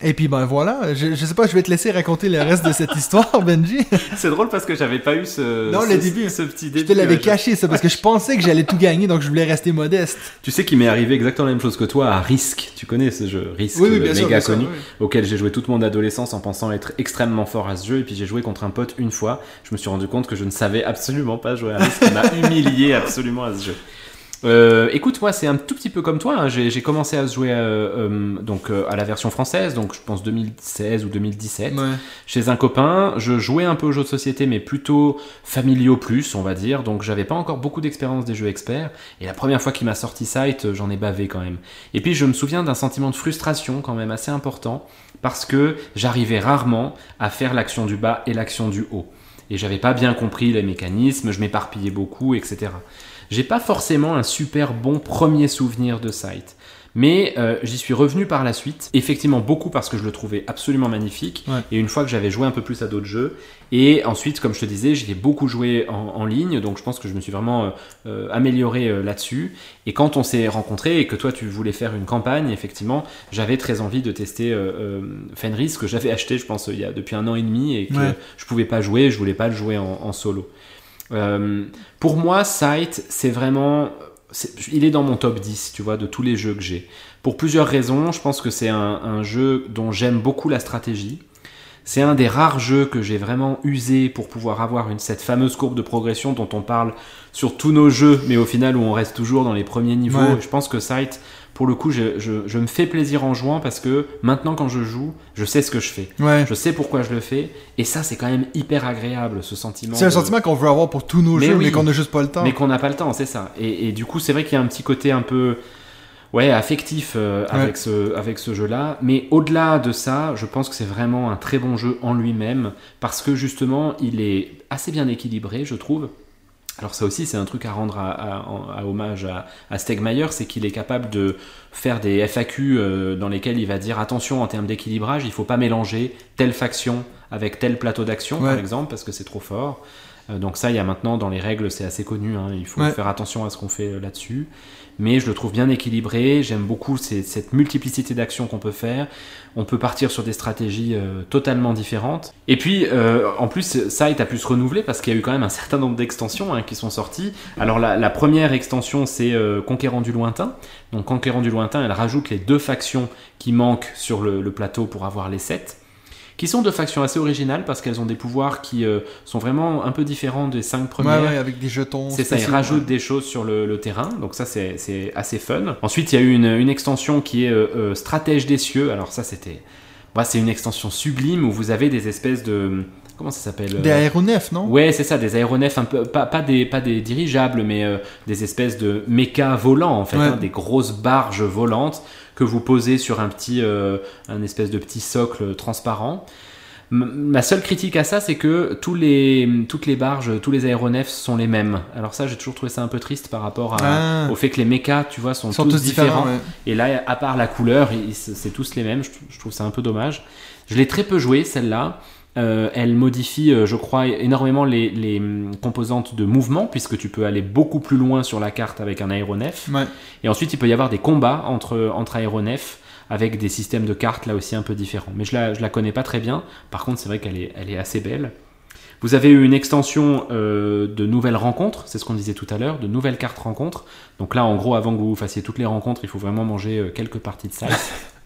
et puis ben voilà, je, je sais pas, je vais te laisser raconter le reste de cette histoire, Benji. C'est drôle parce que j'avais pas eu ce, Non, ce, le début. ce petit Je début. te l'avais euh, caché ça parce que je pensais que j'allais tout gagner, donc je voulais rester modeste. Tu sais qu'il m'est arrivé exactement la même chose que toi à Risk. Tu connais ce jeu Risk, Oui, oui, bien méga bien sûr, connu, oui. auquel j'ai joué toute mon adolescence en pensant être extrêmement fort à ce jeu. Et puis j'ai joué contre un pote une fois. Je me suis rendu compte que je ne savais absolument pas jouer à Risk. Il m'a humilié absolument à ce jeu. Euh, écoute, moi, c'est un tout petit peu comme toi. hein. J'ai commencé à jouer euh, euh, donc euh, à la version française, donc je pense 2016 ou 2017 Ouais. chez un copain. Je jouais un peu aux jeux de société, mais plutôt familiaux plus, on va dire. Donc j'avais pas encore beaucoup d'expérience des jeux experts. Et la première fois qu'il m'a sorti Sight, euh, j'en ai bavé quand même. Et puis je me souviens d'un sentiment de frustration quand même assez important, parce que j'arrivais rarement à faire l'action du bas et l'action du haut. Et j'avais pas bien compris les mécanismes, je m'éparpillais beaucoup, etc. J'ai pas forcément un super bon premier souvenir de Sight. Mais euh, j'y suis revenu par la suite, effectivement beaucoup parce que je le trouvais absolument magnifique, Ouais. et une fois que j'avais joué un peu plus à d'autres jeux, et ensuite, comme je te disais, j'y ai beaucoup joué en, en ligne, donc je pense que je me suis vraiment euh, euh, amélioré euh, là-dessus. Et quand on s'est rencontrés et que toi tu voulais faire une campagne, effectivement, j'avais très envie de tester euh, Fenris que j'avais acheté, je pense, il y a depuis un an et demi et que Ouais. je pouvais pas jouer, je voulais pas le jouer en, en solo. Euh, pour moi, Sight, c'est vraiment. Il est dans mon top 10, tu vois, de tous les jeux que j'ai. Pour plusieurs raisons, je pense que c'est un, un jeu dont j'aime beaucoup la stratégie. C'est un des rares jeux que j'ai vraiment usé pour pouvoir avoir une, cette fameuse courbe de progression dont on parle sur tous nos jeux, mais au final où on reste toujours dans les premiers niveaux. Ouais. Je pense que Sight, pour le coup, je, je- je me fais plaisir en jouant parce que maintenant quand je joue, je sais ce que je fais. Ouais. Je sais pourquoi je le fais. Et ça, c'est quand même hyper agréable, ce sentiment. C'est un sentiment qu'on veut avoir pour tous nos Mais jeux, oui. mais qu'on n'a juste pas le temps. mais qu'on n'a pas le temps, c'est ça. Et, et du coup, c'est vrai qu'il y a un petit côté un peu ouais, affectif euh, Ouais. avec ce, avec ce jeu-là. Mais au-delà de ça, je pense que c'est vraiment un très bon jeu en lui-même parce que justement, il est assez bien équilibré, je trouve. Alors ça aussi, c'est un truc à rendre à, à- à hommage à, à Stegmaier, c'est qu'il est capable de faire des FAQ euh, dans lesquels il va dire attention en termes d'équilibrage, il faut pas mélanger telle faction avec tel plateau d'action, par exemple, parce que c'est trop fort. Euh, donc ça, il y a maintenant dans les règles, c'est assez connu. hein, il faut Ouais. faire attention à ce qu'on fait euh, là-dessus. Mais je le trouve bien équilibré. J'aime beaucoup cette multiplicité d'actions qu'on peut faire. On peut partir sur des stratégies euh, totalement différentes. Et puis, euh, en plus, Sight a pu se renouveler parce qu'il y a eu quand même un certain nombre d'extensions hein, qui sont sorties. Alors la, première extension, c'est euh, Conquérant du lointain. Donc Conquérant du lointain, elle rajoute les deux factions qui manquent sur le, le plateau pour avoir les sept qui sont deux factions assez originales parce qu'elles ont des pouvoirs qui euh, sont vraiment un peu différents des cinq Ouais, premières. ouais, avec des jetons. C'est ça, ils rajoutent ouais. des choses sur le, le terrain, donc ça c'est assez fun. Ensuite, il y a eu une, une extension qui est euh, euh, Stratège des cieux. Alors ça c'était, bah, c'est une extension sublime où vous avez des espèces de, comment ça s'appelle Des aéronefs, non? Ouais, c'est ça, des aéronefs un peu, pas, pas des, pas des dirigeables, mais euh, des espèces de méca volants en fait, Ouais. hein, des grosses barges volantes que vous posez sur un petit, euh, un espèce de petit socle transparent. Ma seule critique à ça, c'est que tous les, toutes les barges, tous les aéronefs sont les mêmes. Alors ça, j'ai toujours trouvé ça un peu triste par rapport à- Ah. au fait que les mechas, tu vois, sont, tous, tous différents. différents. ouais. Et là, à part la couleur, c'est tous les mêmes. Je, je trouve ça un peu dommage. Je l'ai très peu joué, celle-là. Euh, elle modifie, euh, je crois, énormément les, les, hum, composantes de mouvement, puisque tu peux aller beaucoup plus loin sur la carte avec un aéronef. Ouais. Et ensuite, il peut y avoir des combats entre, entre aéronefs avec des systèmes de cartes là aussi un peu différents. Mais je la, je la connais pas très bien. Par contre, c'est vrai qu'elle est, elle est assez belle. Vous avez eu une extension euh, de nouvelles rencontres, c'est ce qu'on disait tout à l'heure, de nouvelles cartes rencontres. Donc là, en gros, avant que vous fassiez toutes les rencontres, il faut vraiment manger quelques parties de size.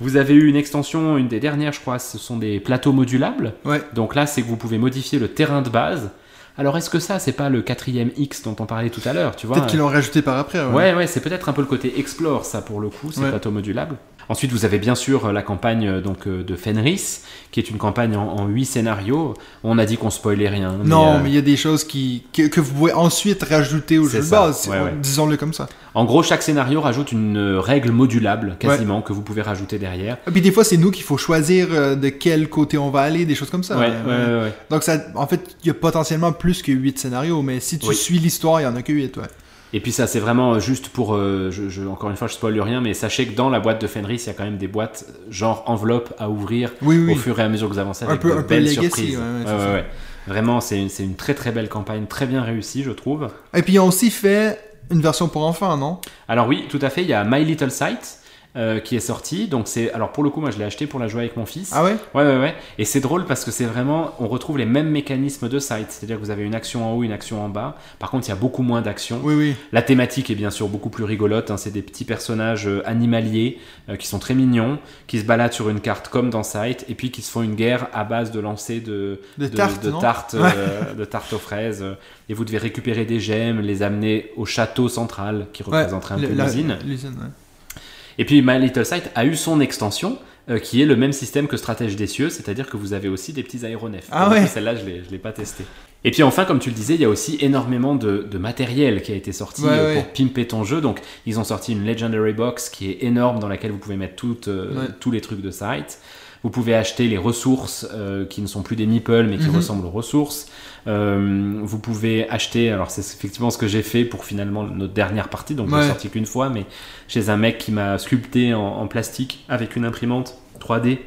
vous avez eu une extension, une des dernières, je crois, ce sont des plateaux modulables. Ouais. Donc là, c'est que vous pouvez modifier le terrain de base. Alors est-ce que ça, c'est pas le quatrième X dont on parlait tout à l'heure, tu vois? Peut-être qu'ils l'ont rajouté par après. Ouais. Ouais, ouais, c'est peut-être un peu le côté explore, ça, pour le coup, ces Ouais. plateaux modulables. Ensuite, vous avez bien sûr la campagne euh, donc euh, de Fenris, qui est une campagne en, 8 scénarios. On a dit qu'on spoilait rien. mais, non, euh, mais il y a des choses qui, que, que vous pouvez ensuite rajouter au jeu de base, ouais, ouais. disons-le comme ça. En gros, chaque scénario rajoute une euh, règle modulable, quasiment, que vous pouvez rajouter derrière. Et puis des fois, c'est nous qu'il faut choisir euh, de quel côté on va aller, des choses comme ça. ouais, Euh, ouais, ouais, ouais. Donc, ça, en fait, il y a potentiellement plus que 8 scénarios, mais si tu Oui. suis l'histoire, il y en a que 8, ouais. Et puis ça, c'est vraiment juste pour, euh, je, je- encore une fois, je spoil rien, mais sachez que dans la boîte de Fenris, il y a quand même des boîtes genre enveloppe à ouvrir Oui, oui. au fur et à mesure que vous avancez Un avec peu- de un peu belles Legacy, ouais, ouais. Vraiment, c'est une, une très très belle campagne, très bien réussie, je trouve. Et puis, ils ont aussi fait une version pour enfants, non? Alors oui, tout à fait, il y a My Little Sight euh, qui est sorti. Donc c'est, alors pour le coup, moi je l'ai acheté pour la jouer avec mon fils. Ah ouais? Ouais, ouais, ouais. Et c'est drôle parce que c'est vraiment, on retrouve les mêmes mécanismes de Sight, c'est-à-dire que vous avez une action en haut, une action en bas. Par contre, il y a beaucoup moins d'actions. Oui, oui. La thématique est bien sûr beaucoup plus rigolote. hein. C'est des petits personnages euh, animaliers euh, qui sont très mignons, qui se baladent sur une carte comme dans Sight, et puis qui se font une guerre à base de lancer de, De tartes, euh, de tartes aux fraises. Et vous devez récupérer des gemmes, les amener au château central qui Ouais, représenterait un peu l'usine. l'usine, ouais. Et puis My Little Sight a eu son extension. euh, qui est le même système que Stratège des cieux, c'est-à-dire que vous avez aussi des petits aéronefs. Ah ouais. Celle-là, je ne l'ai pas testé. Et puis enfin, comme tu le disais, il y a aussi énormément de, de matériel qui a été sorti Ouais, euh, ouais. pour pimper ton jeu. Donc, ils ont sorti une Legendary Box qui est énorme dans laquelle vous pouvez mettre toutes, euh, tous les trucs de site. Vous pouvez acheter les ressources euh, qui ne sont plus des meeples mais qui Mhm. ressemblent aux ressources. Euh, vous pouvez acheter, alors c'est effectivement ce que j'ai fait pour finalement notre dernière partie, donc je Ouais. l'ai sorti qu'une fois, mais chez un mec qui m'a sculpté en, en plastique avec une imprimante 3D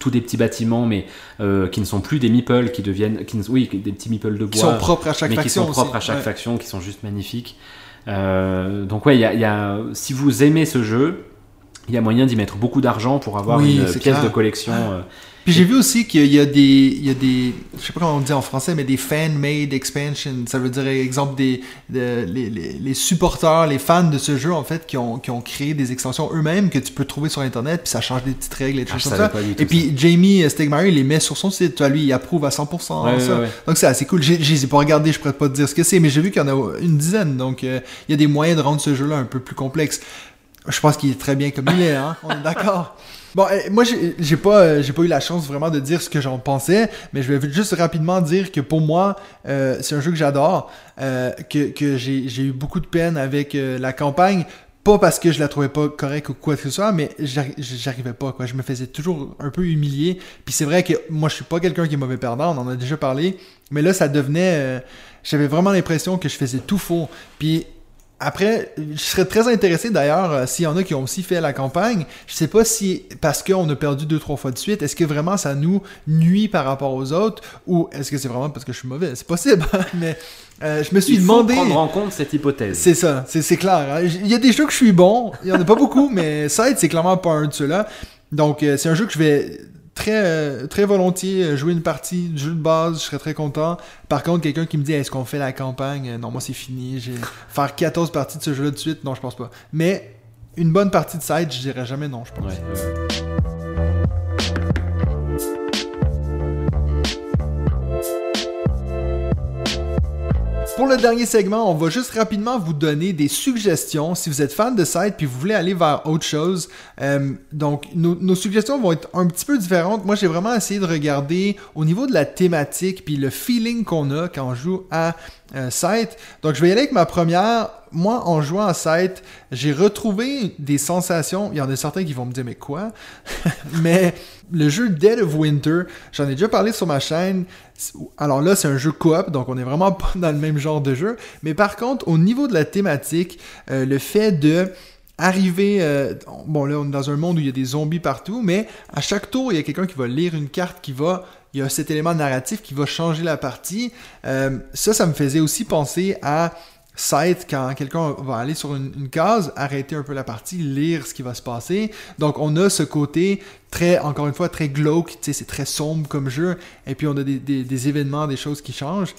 tous des petits bâtiments mais euh, qui ne sont plus des meeples qui deviennent qui ne- oui des petits meeples de bois Qui sont propres à chaque mais qui faction sont propres aussi. à chaque Ouais. faction, qui sont juste magnifiques. Euh, donc ouais, y a, y a- si vous aimez ce jeu, il y a moyen d'y mettre beaucoup d'argent pour avoir Oui, une pièce clair. de collection. euh, Puis j'ai vu aussi qu'il y a des, il y a des, je sais pas comment on dit en français, mais des fan-made expansions. Ça veut dire, exemple, des, de- les, les, les supporters, les fans de ce jeu, en fait, qui ont, qui ont créé des extensions eux-mêmes que tu peux trouver sur Internet, puis ça change des petites règles et des Ah, choses comme ça. Et puis Jamie Stegmaier, il les met sur son site. Tu vois, lui, il approuve à 100% Ouais, ça. ouais, ouais. Donc c'est assez cool. J'ai- Je les ai pas regardé, je pourrais pas te dire ce que c'est, mais j'ai vu qu'il y en a une dizaine. Donc euh, il y a des moyens de rendre ce jeu-là un peu plus complexe. Je pense qu'il est très bien comme il est, hein. On est d'accord. Bon, euh, moi, j'ai pas, euh, j'ai pas eu la chance vraiment de dire ce que j'en pensais, mais je vais juste rapidement dire que pour moi, euh, c'est un jeu que j'adore, euh, que, que j'ai eu beaucoup de peine avec euh, la campagne. Pas parce que je la trouvais pas correcte ou quoi que ce soit, mais j'arri- j'arrivais pas, quoi. Je me faisais toujours un peu humilier. Puis c'est vrai que moi, je suis pas quelqu'un qui est mauvais perdant, on en a déjà parlé. Mais là, ça devenait... euh, J'avais vraiment l'impression que je faisais tout faux. Puis après, je serais très intéressé d'ailleurs euh, s'il y en a qui ont aussi fait la campagne. Je sais pas si parce qu'on a perdu deux trois fois de suite, est-ce que vraiment ça nous nuit par rapport aux autres? Ou est-ce que c'est vraiment parce que je suis mauvais? C'est possible, mais euh, je me suis il faut demandé. prendre en compte cette hypothèse. C'est ça, c'est c'est clair. hein. Il y a des jeux que je suis bon, il y en a pas beaucoup, mais Side c'est clairement pas un de ceux-là. Donc euh, c'est un jeu que je vais très euh, très volontiers euh, jouer une partie de jeu de base, je serais très content. Par contre, quelqu'un qui me dit est-ce qu'on fait la campagne? Euh, Non, moi c'est fini, j'ai faire 14 parties de ce jeu-là de suite, non, je pense pas. Mais une bonne partie de Side, je dirais jamais non, je pense. Pour le dernier segment, on va juste rapidement vous donner des suggestions si vous êtes fan de site puis vous voulez aller vers autre chose. Euh, donc, nos, suggestions vont être un petit peu différentes. Moi, j'ai vraiment essayé de regarder au niveau de la thématique puis le feeling qu'on a quand on joue à euh, site. Donc, je vais y aller avec ma première. Moi, en jouant à site, j'ai retrouvé des sensations. Il y en a certains qui vont me dire, mais quoi? mais le jeu Dead of Winter, j'en ai déjà parlé sur ma chaîne. Alors là, c'est un jeu coop, donc on est vraiment pas dans le même genre de jeu. Mais par contre, au niveau de la thématique, euh, le fait de arriver, euh, bon là, on est dans un monde où il y a des zombies partout, mais à chaque tour, il y a quelqu'un qui va lire une carte qui va il y a cet élément narratif qui va changer la partie. Euh, ça, ça me faisait aussi penser à Sight, quand quelqu'un va aller sur une, case, arrêter un peu la partie, lire ce qui va se passer. Donc, on a ce côté très, encore une fois, très glauque, c'est très sombre comme jeu. Et puis, on a des- des événements, des choses qui changent.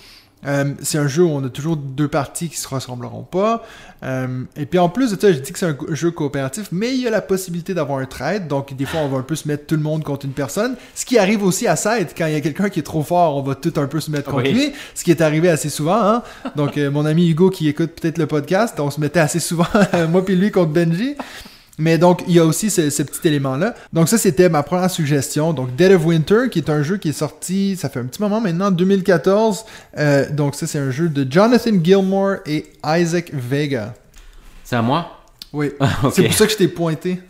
Euh, c'est un jeu où on a toujours deux parties qui se ressembleront pas. Euh, et puis en plus de ça, je dis que c'est un jeu coopératif, mais il y a la possibilité d'avoir un trade. Donc des fois, on va un peu se mettre tout le monde contre une personne. Ce qui arrive aussi à Side, quand il y a quelqu'un qui est trop fort, on va tout un peu se mettre contre Oui. lui. Ce qui est arrivé assez souvent. Hein? Donc euh, mon ami Hugo qui écoute peut-être le podcast, on se mettait assez souvent, moi puis lui contre Benji. Mais donc, il y a aussi ce, ce petit élément-là. Donc ça, c'était ma première suggestion. Donc Dead of Winter, qui est un jeu qui est sorti, ça fait un petit moment maintenant, 2014. Euh, donc ça, c'est un jeu de Jonathan Gilmore et Isaac Vega. C'est à moi? Oui, c'est pour ça que je t'ai pointé.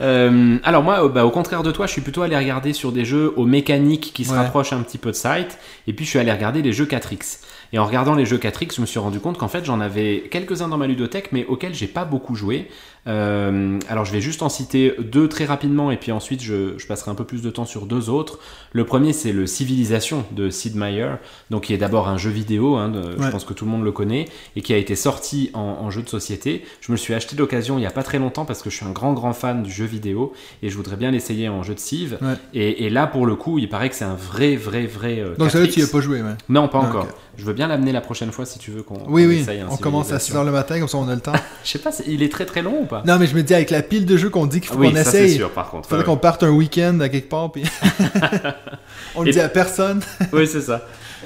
Euh, alors moi, bah, au contraire de toi, je suis plutôt allé regarder sur des jeux aux mécaniques qui se Ouais. rapprochent un petit peu de Sight, et puis je suis allé regarder les jeux 4X. Et en regardant les jeux 4X, je me suis rendu compte qu'en fait j'en avais quelques-uns dans ma ludothèque, mais auxquels j'ai pas beaucoup joué. Euh, alors je vais juste en citer deux très rapidement, et puis ensuite je, je passerai un peu plus de temps sur deux autres. Le premier c'est le Civilisation de Sid Meier, donc qui est d'abord un jeu vidéo, hein, de- je pense que tout le monde le connaît, et qui a été sorti en, en jeu de société. Je me le suis acheté d'occasion il y a pas très longtemps parce que je suis un grand grand fan du jeu vidéo et je voudrais bien l'essayer en jeu de Civ. Ouais. Et, et là pour le coup, il paraît que c'est un vrai vrai vrai. euh, Donc ça, là, 4X. tu y as pas joué, ouais. Non, pas Ah, encore. Je veux bien l'amener la prochaine fois si tu veux qu'on Oui, oui, essaye un on commence à Civilisation. 6h le matin, comme ça on a le temps. Je sais pas, il est très très long ou pas? Non, mais je me dis, avec la pile de jeux qu'on dit qu'il faut Oui, qu'on c'est essaye, sûr par contre. faudrait Ouais, qu'on parte un week-end à quelque part, puis on le dit à personne. Oui, c'est ça.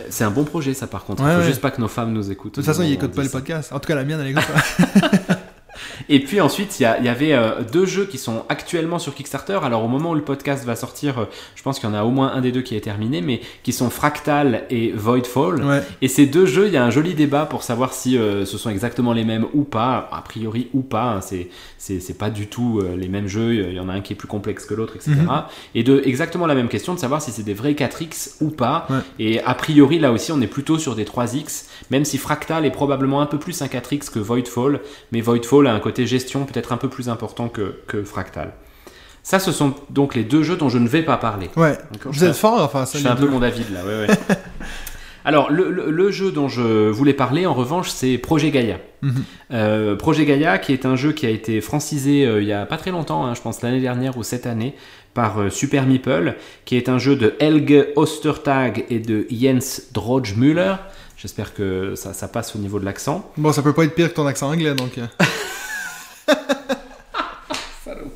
C'est un bon projet ça par contre. Ouais, il faut ouais. juste pas que nos femmes nous écoutent. De toute façon, ils écoutent pas ça. podcasts. En tout cas, la mienne, elle écoute pas. Et puis ensuite, il y, avait euh, deux jeux qui sont actuellement sur Kickstarter. Alors au moment où le podcast va sortir, euh, je pense qu'il y en a au moins un des deux qui est terminé, mais qui sont Fractal et Voidfall. Ouais. Et ces deux jeux, il y a un joli débat pour savoir si euh, ce sont exactement les mêmes ou pas. A priori ou pas. hein, c'est c'est pas du tout les mêmes jeux. Il y en a un qui est plus complexe que l'autre, etc. Mhm. Et de exactement la même question de savoir si c'est des vrais 4x ou pas. Ouais. Et a priori là aussi, on est plutôt sur des 3x, même si Fractal est probablement un peu plus un 4x que Voidfall. Mais Voidfall a un côté gestion peut-être un peu plus important que, que Fractal. Ça, ce sont donc les deux jeux dont je ne vais pas parler. Ouais. Vous je êtes fort je ça, fais les un peu mon David là, ouais, ouais. Alors, le, le- le jeu dont je voulais parler, en revanche, c'est Projet Gaia. Mhm. Euh, Projet Gaia, qui est un jeu qui a été francisé euh, il y a pas très longtemps, hein, je pense l'année dernière ou cette année, par euh, Super Meeple, qui est un jeu de Helge Ostertag et de Jens Drojmüller. J'espère que ça, ça passe au niveau de l'accent. Bon, ça peut pas être pire que ton accent anglais, donc... euh.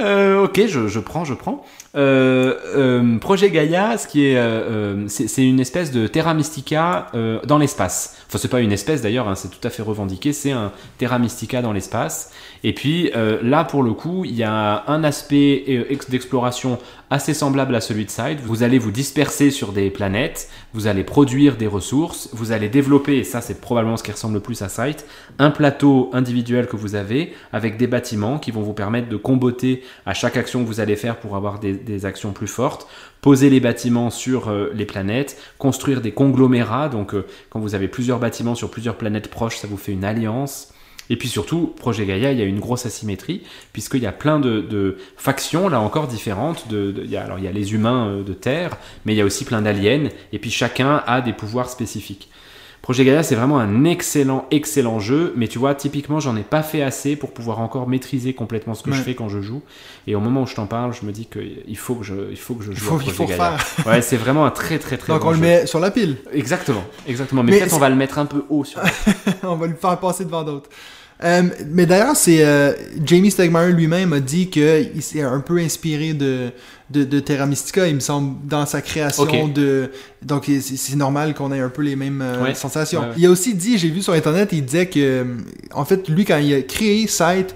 Euh, ok, je, je prends, je prends. Euh, euh, Projet Gaia, ce qui est, euh, euh, c'est une espèce de Terra Mystica dans l'espace. Enfin, c'est pas une espèce d'ailleurs, hein, c'est tout à fait revendiqué. C'est un Terra Mystica dans l'espace. Et puis là, pour le coup, il y a un aspect ex- d'exploration assez semblable à celui de Side. Vous allez vous disperser sur des planètes, vous allez produire des ressources, vous allez développer, et ça c'est probablement ce qui ressemble le plus à Site, un plateau individuel que vous avez avec des bâtiments qui vont vous permettre de comboter à chaque action que vous allez faire pour avoir des, des actions plus fortes, poser les bâtiments sur euh, les planètes, construire des conglomérats, donc euh, quand vous avez plusieurs bâtiments sur plusieurs planètes proches, ça vous fait une alliance. Et puis surtout, Projet Gaia, il y a une grosse asymétrie, puisqu'il y a plein de, factions, là encore différentes. De, de- il y a, alors il y a les humains euh, de Terre, mais il y a aussi plein d'aliens, et puis chacun a des pouvoirs spécifiques. Projet Gaia, c'est vraiment un excellent, excellent jeu, mais tu vois, typiquement, j'en ai pas fait assez pour pouvoir encore maîtriser complètement ce que je fais quand je joue. Et au moment où je t'en parle, je me dis qu'il faut que je, il faut que je Il joue faut, à il Projet faut Gaia. refaire. Ouais, c'est vraiment un très, très, très Donc bon on le met sur la pile. Exactement, exactement. Mais, Mais peut-être on va le mettre un peu haut sur. on va le faire passer devant d'autres. Euh, mais d'ailleurs, c'est euh, Jamie Stegmaier lui-même a dit qu'il s'est un peu inspiré de, de, de Terra Mystica, il me semble, dans sa création de... Donc c'est normal qu'on ait un peu les mêmes euh, Ouais. sensations. Ouais, ouais. Il a aussi dit, j'ai vu sur Internet, il disait que, euh, en fait, lui, quand il a créé Sight,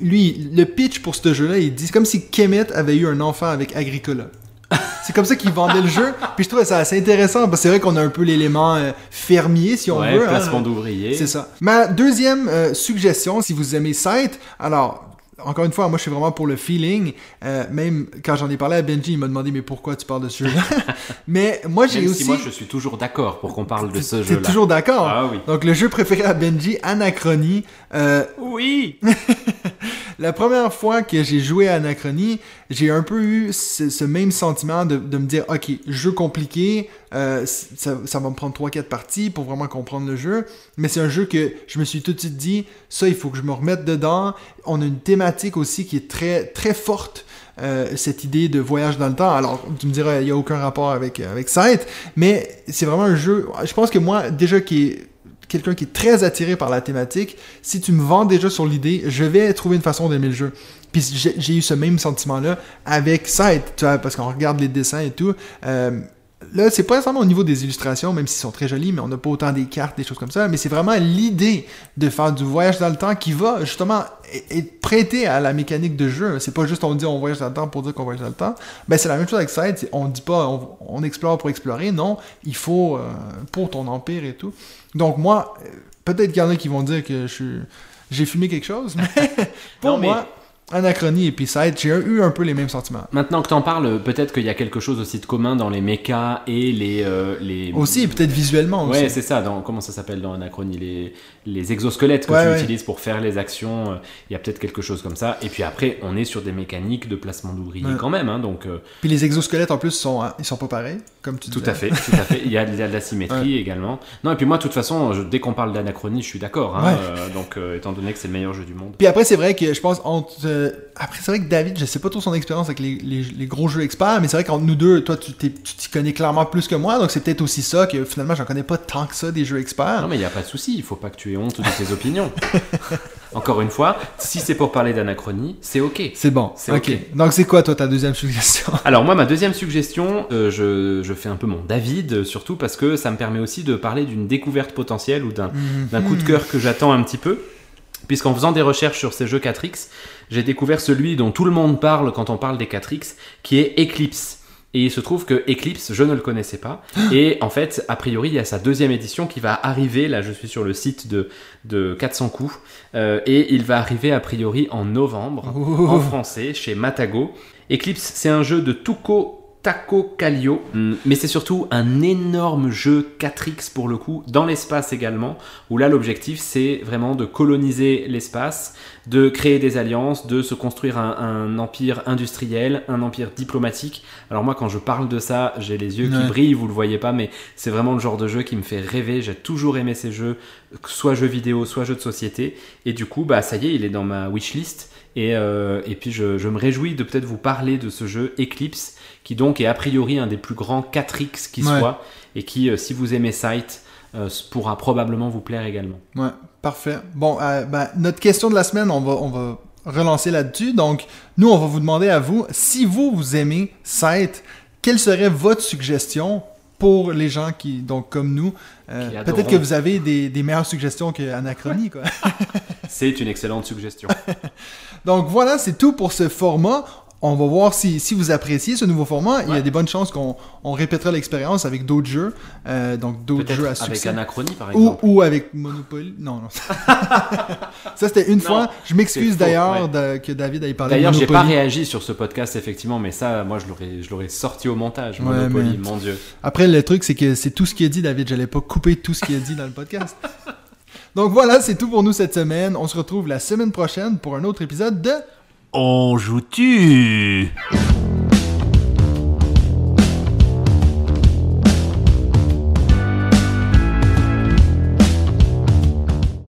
lui, le pitch pour ce jeu-là, il dit, c'est comme si Kemet avait eu un enfant avec Agricola. C'est comme ça qu'il vendait le jeu. Puis je trouvais ça assez intéressant parce que c'est vrai qu'on a un peu l'élément euh, fermier, si on ouais, veut. hein. placement d'ouvriers. C'est ça. Ma deuxième euh, suggestion, si vous aimez Sight, alors, encore une fois, moi je suis vraiment pour le feeling. Euh, même quand j'en ai parlé à Benji, il m'a demandé mais pourquoi tu parles de ce jeu-là? mais moi j'ai Même aussi. si moi je suis toujours d'accord pour qu'on parle de ce T'es jeu-là. toujours d'accord. Ah oui. Donc le jeu préféré à Benji, Anachronie. Euh, Oui. la première fois que j'ai joué à Anachronie, j'ai un peu eu ce, même sentiment de, me dire, ok, jeu compliqué, euh, ça, va me prendre 3-4 parties pour vraiment comprendre le jeu, mais c'est un jeu que je me suis tout de suite dit, ça, il faut que je me remette dedans. On a une thématique aussi qui est très, très forte. euh, cette idée de voyage dans le temps. Alors, tu me diras, il n'y a aucun rapport avec, avec mais c'est vraiment un jeu, je pense que moi, déjà qui est quelqu'un qui est très attiré par la thématique, si tu me vends déjà sur l'idée, je vais trouver une façon d'aimer le jeu. Puis j'ai eu ce même sentiment-là avec Sight, parce qu'on regarde les dessins et tout. euh, là, c'est pas nécessairement au niveau des illustrations, même s'ils sont très jolis, mais on n'a pas autant des cartes, des choses comme ça, mais c'est vraiment l'idée de faire du voyage dans le temps qui va justement être prêté à la mécanique de jeu. C'est pas juste on dit on voyage dans le temps pour dire qu'on voyage dans le temps. Ben, c'est la même chose avec Side, on dit pas on, on, explore pour explorer, non, il faut euh, pour ton empire et tout. Donc moi, euh, peut-être qu'il y en a qui vont dire que je suis j'ai fumé quelque chose, mais pour moi, Anachronie et P-Side, j'ai eu un peu les mêmes sentiments. Maintenant que t'en parles, peut-être qu'il y a quelque chose aussi de commun dans les mechas et les... Euh, les... Aussi, peut-être visuellement aussi. Ouais, c'est ça. Dans, comment ça s'appelle dans Anachronie les, les exosquelettes que tu utilises pour faire les actions. Euh, il y a peut-être quelque chose comme ça. Et puis après, on est sur des mécaniques de placement d'ouvriers quand même. Hein, donc, euh, Puis les exosquelettes, en plus, sont, ils sont pas pareils, comme tu Tout disais. à fait, tout à fait. Il y a, il y a de la symétrie également. Non, et puis moi, de toute façon, je, dès qu'on parle d'Anachronie, je suis d'accord. Hein, donc, étant donné que c'est le meilleur jeu du monde. Puis après, c'est vrai que je pense... Entre, après, c'est vrai que David, je sais pas trop son expérience avec les, les, gros jeux experts, mais c'est vrai qu'entre nous deux, toi, tu t'y connais clairement plus que moi, donc c'est peut-être aussi ça que finalement, j'en connais pas tant que ça des jeux experts. Non, mais il n'y a pas de souci, il faut pas que tu aies honte de tes opinions. Encore une fois, si c'est pour parler d'anachronie, c'est ok. C'est bon. C'est ok. Donc c'est quoi toi ta deuxième suggestion? Alors moi ma deuxième suggestion, euh, je, je, fais un peu mon David euh, surtout parce que ça me permet aussi de parler d'une découverte potentielle ou d'un mm coup de cœur que j'attends un petit peu. Puisqu'en faisant des recherches sur ces jeux 4X, j'ai découvert celui dont tout le monde parle quand on parle des 4X, qui est Eclipse. Et il se trouve que Eclipse, je ne le connaissais pas. Et en fait, a priori, il y a sa deuxième édition qui va arriver. Là, je suis sur le site de, de 400 coups. Euh, et il va arriver a priori en novembre, en français, chez Matago. Eclipse, c'est un jeu de Tuco Taco Calio, mm, mais c'est surtout un énorme jeu 4X pour le coup, dans l'espace également, où là l'objectif c'est vraiment de coloniser l'espace, de créer des alliances, de se construire un, empire industriel, un empire diplomatique. Alors moi quand je parle de ça, j'ai les yeux qui brillent, vous le voyez pas, mais c'est vraiment le genre de jeu qui me fait rêver, j'ai toujours aimé ces jeux, soit jeux vidéo, soit jeux de société, et du coup bah ça y est, il est dans ma wishlist. Et, euh, et puis je, je me réjouis de peut-être vous parler de ce jeu Eclipse qui donc est a priori un des plus grands 4X qui soit, et qui, euh, si vous aimez Sight, euh, pourra probablement vous plaire également. Ouais, parfait. Bon, euh, ben, notre question de la semaine, on va, on va relancer là-dessus. Donc, nous, on va vous demander à vous, si vous, vous aimez Sight, quelle serait votre suggestion pour les gens qui, donc comme nous, peut-être que vous avez des, des meilleures suggestions que Anachronie, quoi. c'est une excellente suggestion. donc voilà, c'est tout pour ce format on va voir si, si vous appréciez ce nouveau format. Il y a des bonnes chances qu'on on répétera l'expérience avec d'autres jeux, euh, donc d'autres jeux à succès. Avec Anachronie, par exemple. Ou, ou avec Monopoly. Non, non. ça, c'était une fois. Je m'excuse d'ailleurs que David ait parlé de D'ailleurs, j'ai pas réagi sur ce podcast, effectivement, mais ça, moi, je l'aurais sorti au montage. Monopoly, mon Dieu. Après, le truc, c'est que c'est tout ce qui est dit, David. J'allais pas couper tout ce qui est dit dans le podcast. donc voilà, c'est tout pour nous cette semaine. On se retrouve la semaine prochaine pour un autre épisode de on joue-tu